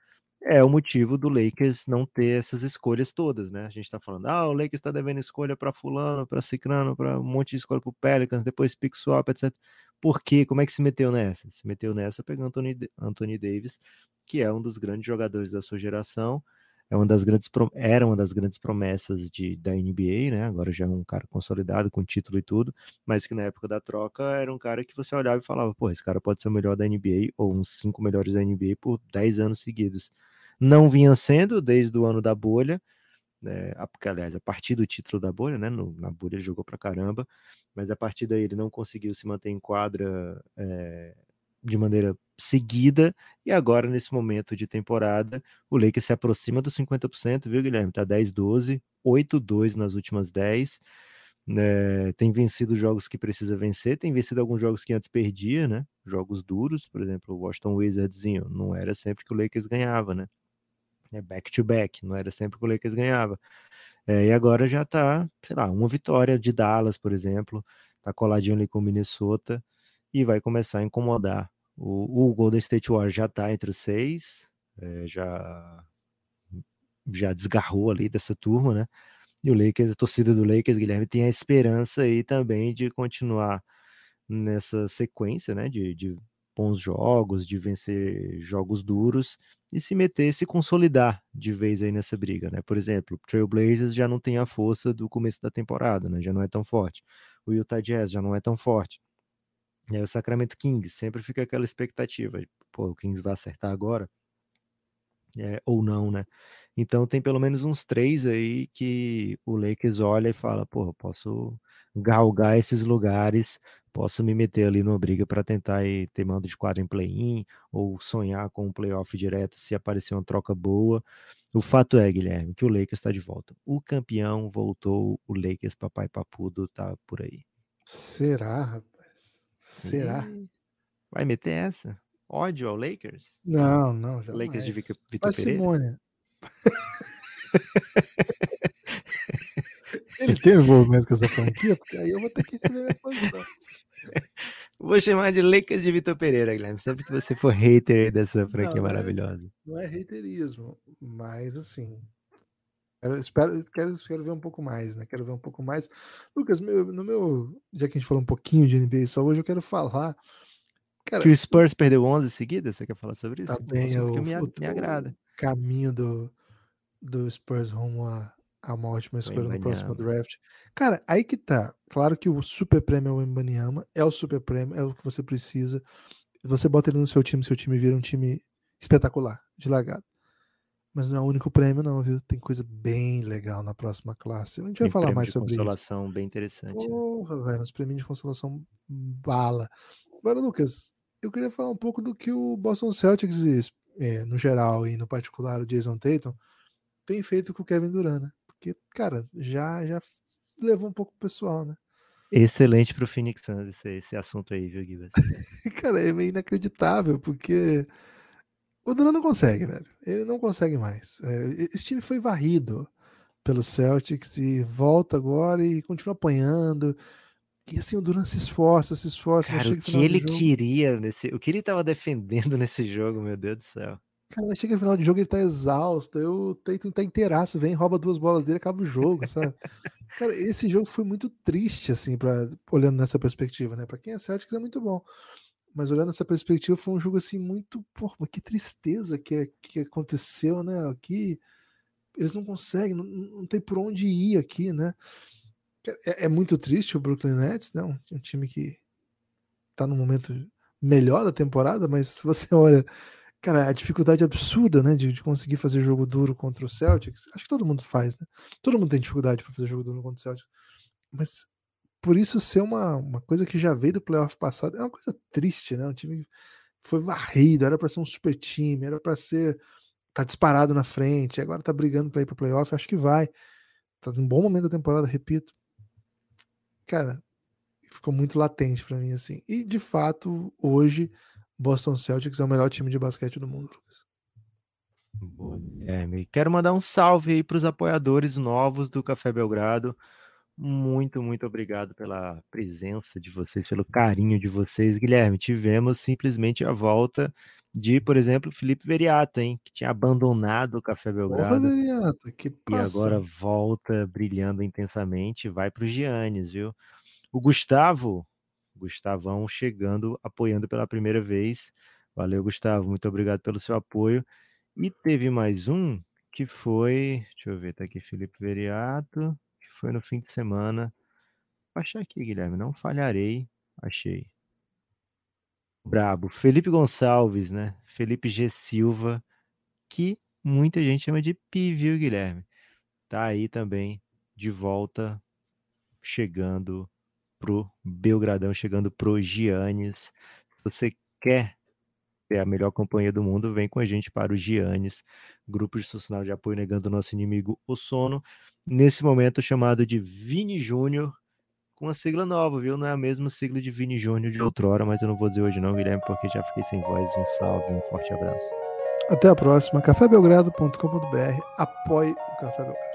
é o motivo do Lakers não ter essas escolhas todas, né? A gente tá falando, ah, o Lakers tá devendo escolha para fulano, para ciclano, para um monte de escolha pro Pelicans, depois pick swap, etc. Por quê? Como é que se meteu nessa? Se meteu nessa pegando Anthony, Anthony Davis, que é um dos grandes jogadores da sua geração, é uma das grandes era uma das grandes promessas de, da NBA, né? Agora já é um cara consolidado com título e tudo, mas que na época da troca era um cara que você olhava e falava, pô, esse cara pode ser o melhor da NBA ou uns cinco melhores da NBA por 10 anos seguidos. Não vinha sendo desde o ano da bolha, né, porque, aliás, a partir do título da bolha, né? No, na bolha ele jogou pra caramba, mas a partir daí ele não conseguiu se manter em quadra é, de maneira seguida, e agora, nesse momento de temporada, o Lakers se aproxima dos 50%, viu, Guilherme? Tá 10-12, 8-2 nas últimas 10. É, tem vencido jogos que precisa vencer, tem vencido alguns jogos que antes perdia, né? Jogos duros, por exemplo, o Washington Wizardzinho, não era sempre que o Lakers ganhava, né? É back to back, não era sempre que o Lakers ganhava. É, e agora já tá, sei lá, uma vitória de Dallas, por exemplo, tá coladinho ali com o Minnesota e vai começar a incomodar. O, o Golden State Warriors já tá entre os seis, é, já já desgarrou ali dessa turma, né? E o Lakers, a torcida do Lakers, Guilherme, tem a esperança aí também de continuar nessa sequência, né? De, de bons jogos, de vencer jogos duros e se meter, se consolidar de vez aí nessa briga, né? Por exemplo, o Trailblazers já não tem a força do começo da temporada, né? Já não é tão forte. O Utah Jazz já não é tão forte. E aí o Sacramento Kings sempre fica aquela expectativa, pô, o Kings vai acertar agora, é, ou não, né? Então tem pelo menos uns três aí que o Lakers olha e fala, pô, posso galgar esses lugares, posso me meter ali numa briga para tentar ir, ter mando de quadro em play-in ou sonhar com um playoff direto se aparecer uma troca boa. O fato é, Guilherme, que o Lakers está de volta. O campeão voltou, o Lakers papai papudo tá por aí. Será, rapaz? Será? E... Vai meter essa? Ódio ao Lakers? Não, não, já. Lakers de Vitor Pereira? Simônia. Ele tem envolvimento com essa franquia? Porque aí eu vou ter que ver minha posição. Vou chamar de Lakers de Vitor Pereira, Guilherme. Sempre que você for hater dessa franquia não, maravilhosa. Não é, não é haterismo, mas assim. Eu espero, quero, quero ver um pouco mais, né? Quero ver um pouco mais. Lucas, meu, no meu. Já que a gente falou um pouquinho de NBA só hoje, eu quero falar. Cara, que o Spurs perdeu 11 seguidas? Você quer falar sobre isso? Tá bem, um que me, me agrada. caminho do, do Spurs rumo a, a uma ótima escolha no próximo draft. Cara, aí que tá. Claro que o super prêmio é o Embanyama, é o super prêmio, é o que você precisa. Você bota ele no seu time, seu time vira um time espetacular, de lagado. Mas não é o único prêmio, não, viu? Tem coisa bem legal na próxima classe. A gente vai Tem falar mais sobre consolação isso. consolação bem interessante. Né? Porra, velho, os prêmios de consolação bala. Agora, Lucas, eu queria falar um pouco do que o Boston Celtics, é, no geral e no particular o Jason Tatum, tem feito com o Kevin Durant, né? Porque, cara, já, já levou um pouco o pessoal, né? Excelente pro Phoenix Suns esse, esse assunto aí, viu, Guilherme? cara, é meio inacreditável, porque o Durant não consegue, velho. Ele não consegue mais. É, esse time foi varrido pelo Celtics e volta agora e continua apanhando. E assim, o Durant se esforça, se esforça. Cara, o que ele queria nesse. O que ele tava defendendo nesse jogo, meu Deus do céu. Cara, chega no final de jogo ele tá exausto. Eu tento tá inteiraço, vem, rouba duas bolas dele, acaba o jogo, sabe? Cara, esse jogo foi muito triste, assim, pra, olhando nessa perspectiva, né? Pra quem é Celtics é muito bom. Mas olhando nessa perspectiva, foi um jogo, assim, muito. Porra, que tristeza que, que aconteceu, né? Aqui. Eles não conseguem, não, não tem por onde ir aqui, né? É, é muito triste o Brooklyn Nets, né? Um, um time que tá no momento melhor da temporada, mas se você olha cara, a dificuldade absurda, né, de, de, conseguir fazer jogo duro contra o Celtics, acho que todo mundo faz, né? Todo mundo tem dificuldade para fazer jogo duro contra o Celtics. Mas por isso ser uma, uma coisa que já veio do playoff passado, é uma coisa triste, né? O time foi varrido, era para ser um super time, era para ser tá disparado na frente, agora tá brigando para ir para playoff, acho que vai. Tá num bom momento da temporada, repito. Cara, ficou muito latente para mim assim. E de fato, hoje Boston Celtics é o melhor time de basquete do mundo, Lucas. É, quero mandar um salve aí para os apoiadores novos do Café Belgrado. Muito, muito obrigado pela presença de vocês, pelo carinho de vocês, Guilherme. Tivemos simplesmente a volta de, por exemplo, Felipe Veriato, hein, que tinha abandonado o Café Belgrado. Porra, Veriato, que passa. E agora volta brilhando intensamente, vai para o Giannis, viu? O Gustavo, Gustavão chegando, apoiando pela primeira vez. Valeu, Gustavo, muito obrigado pelo seu apoio. E teve mais um que foi, deixa eu ver, tá aqui Felipe Veriato, que foi no fim de semana. Vou achar aqui, Guilherme, não falharei. Achei. Brabo. Felipe Gonçalves, né? Felipe G. Silva, que muita gente chama de Pi, viu, Guilherme? Tá aí também, de volta, chegando pro Belgradão, chegando pro Giannis. Se você quer ter a melhor companhia do mundo, vem com a gente para o Giannis, grupo institucional de apoio negando o nosso inimigo, o sono, nesse momento chamado de Vini Júnior, com uma sigla nova, viu? Não é a mesma sigla de Vini Júnior de outrora, mas eu não vou dizer hoje não, Guilherme, porque já fiquei sem voz. Um salve, um forte abraço. Até a próxima. cafébelgrado.com.br. Apoie o Café Belgrado.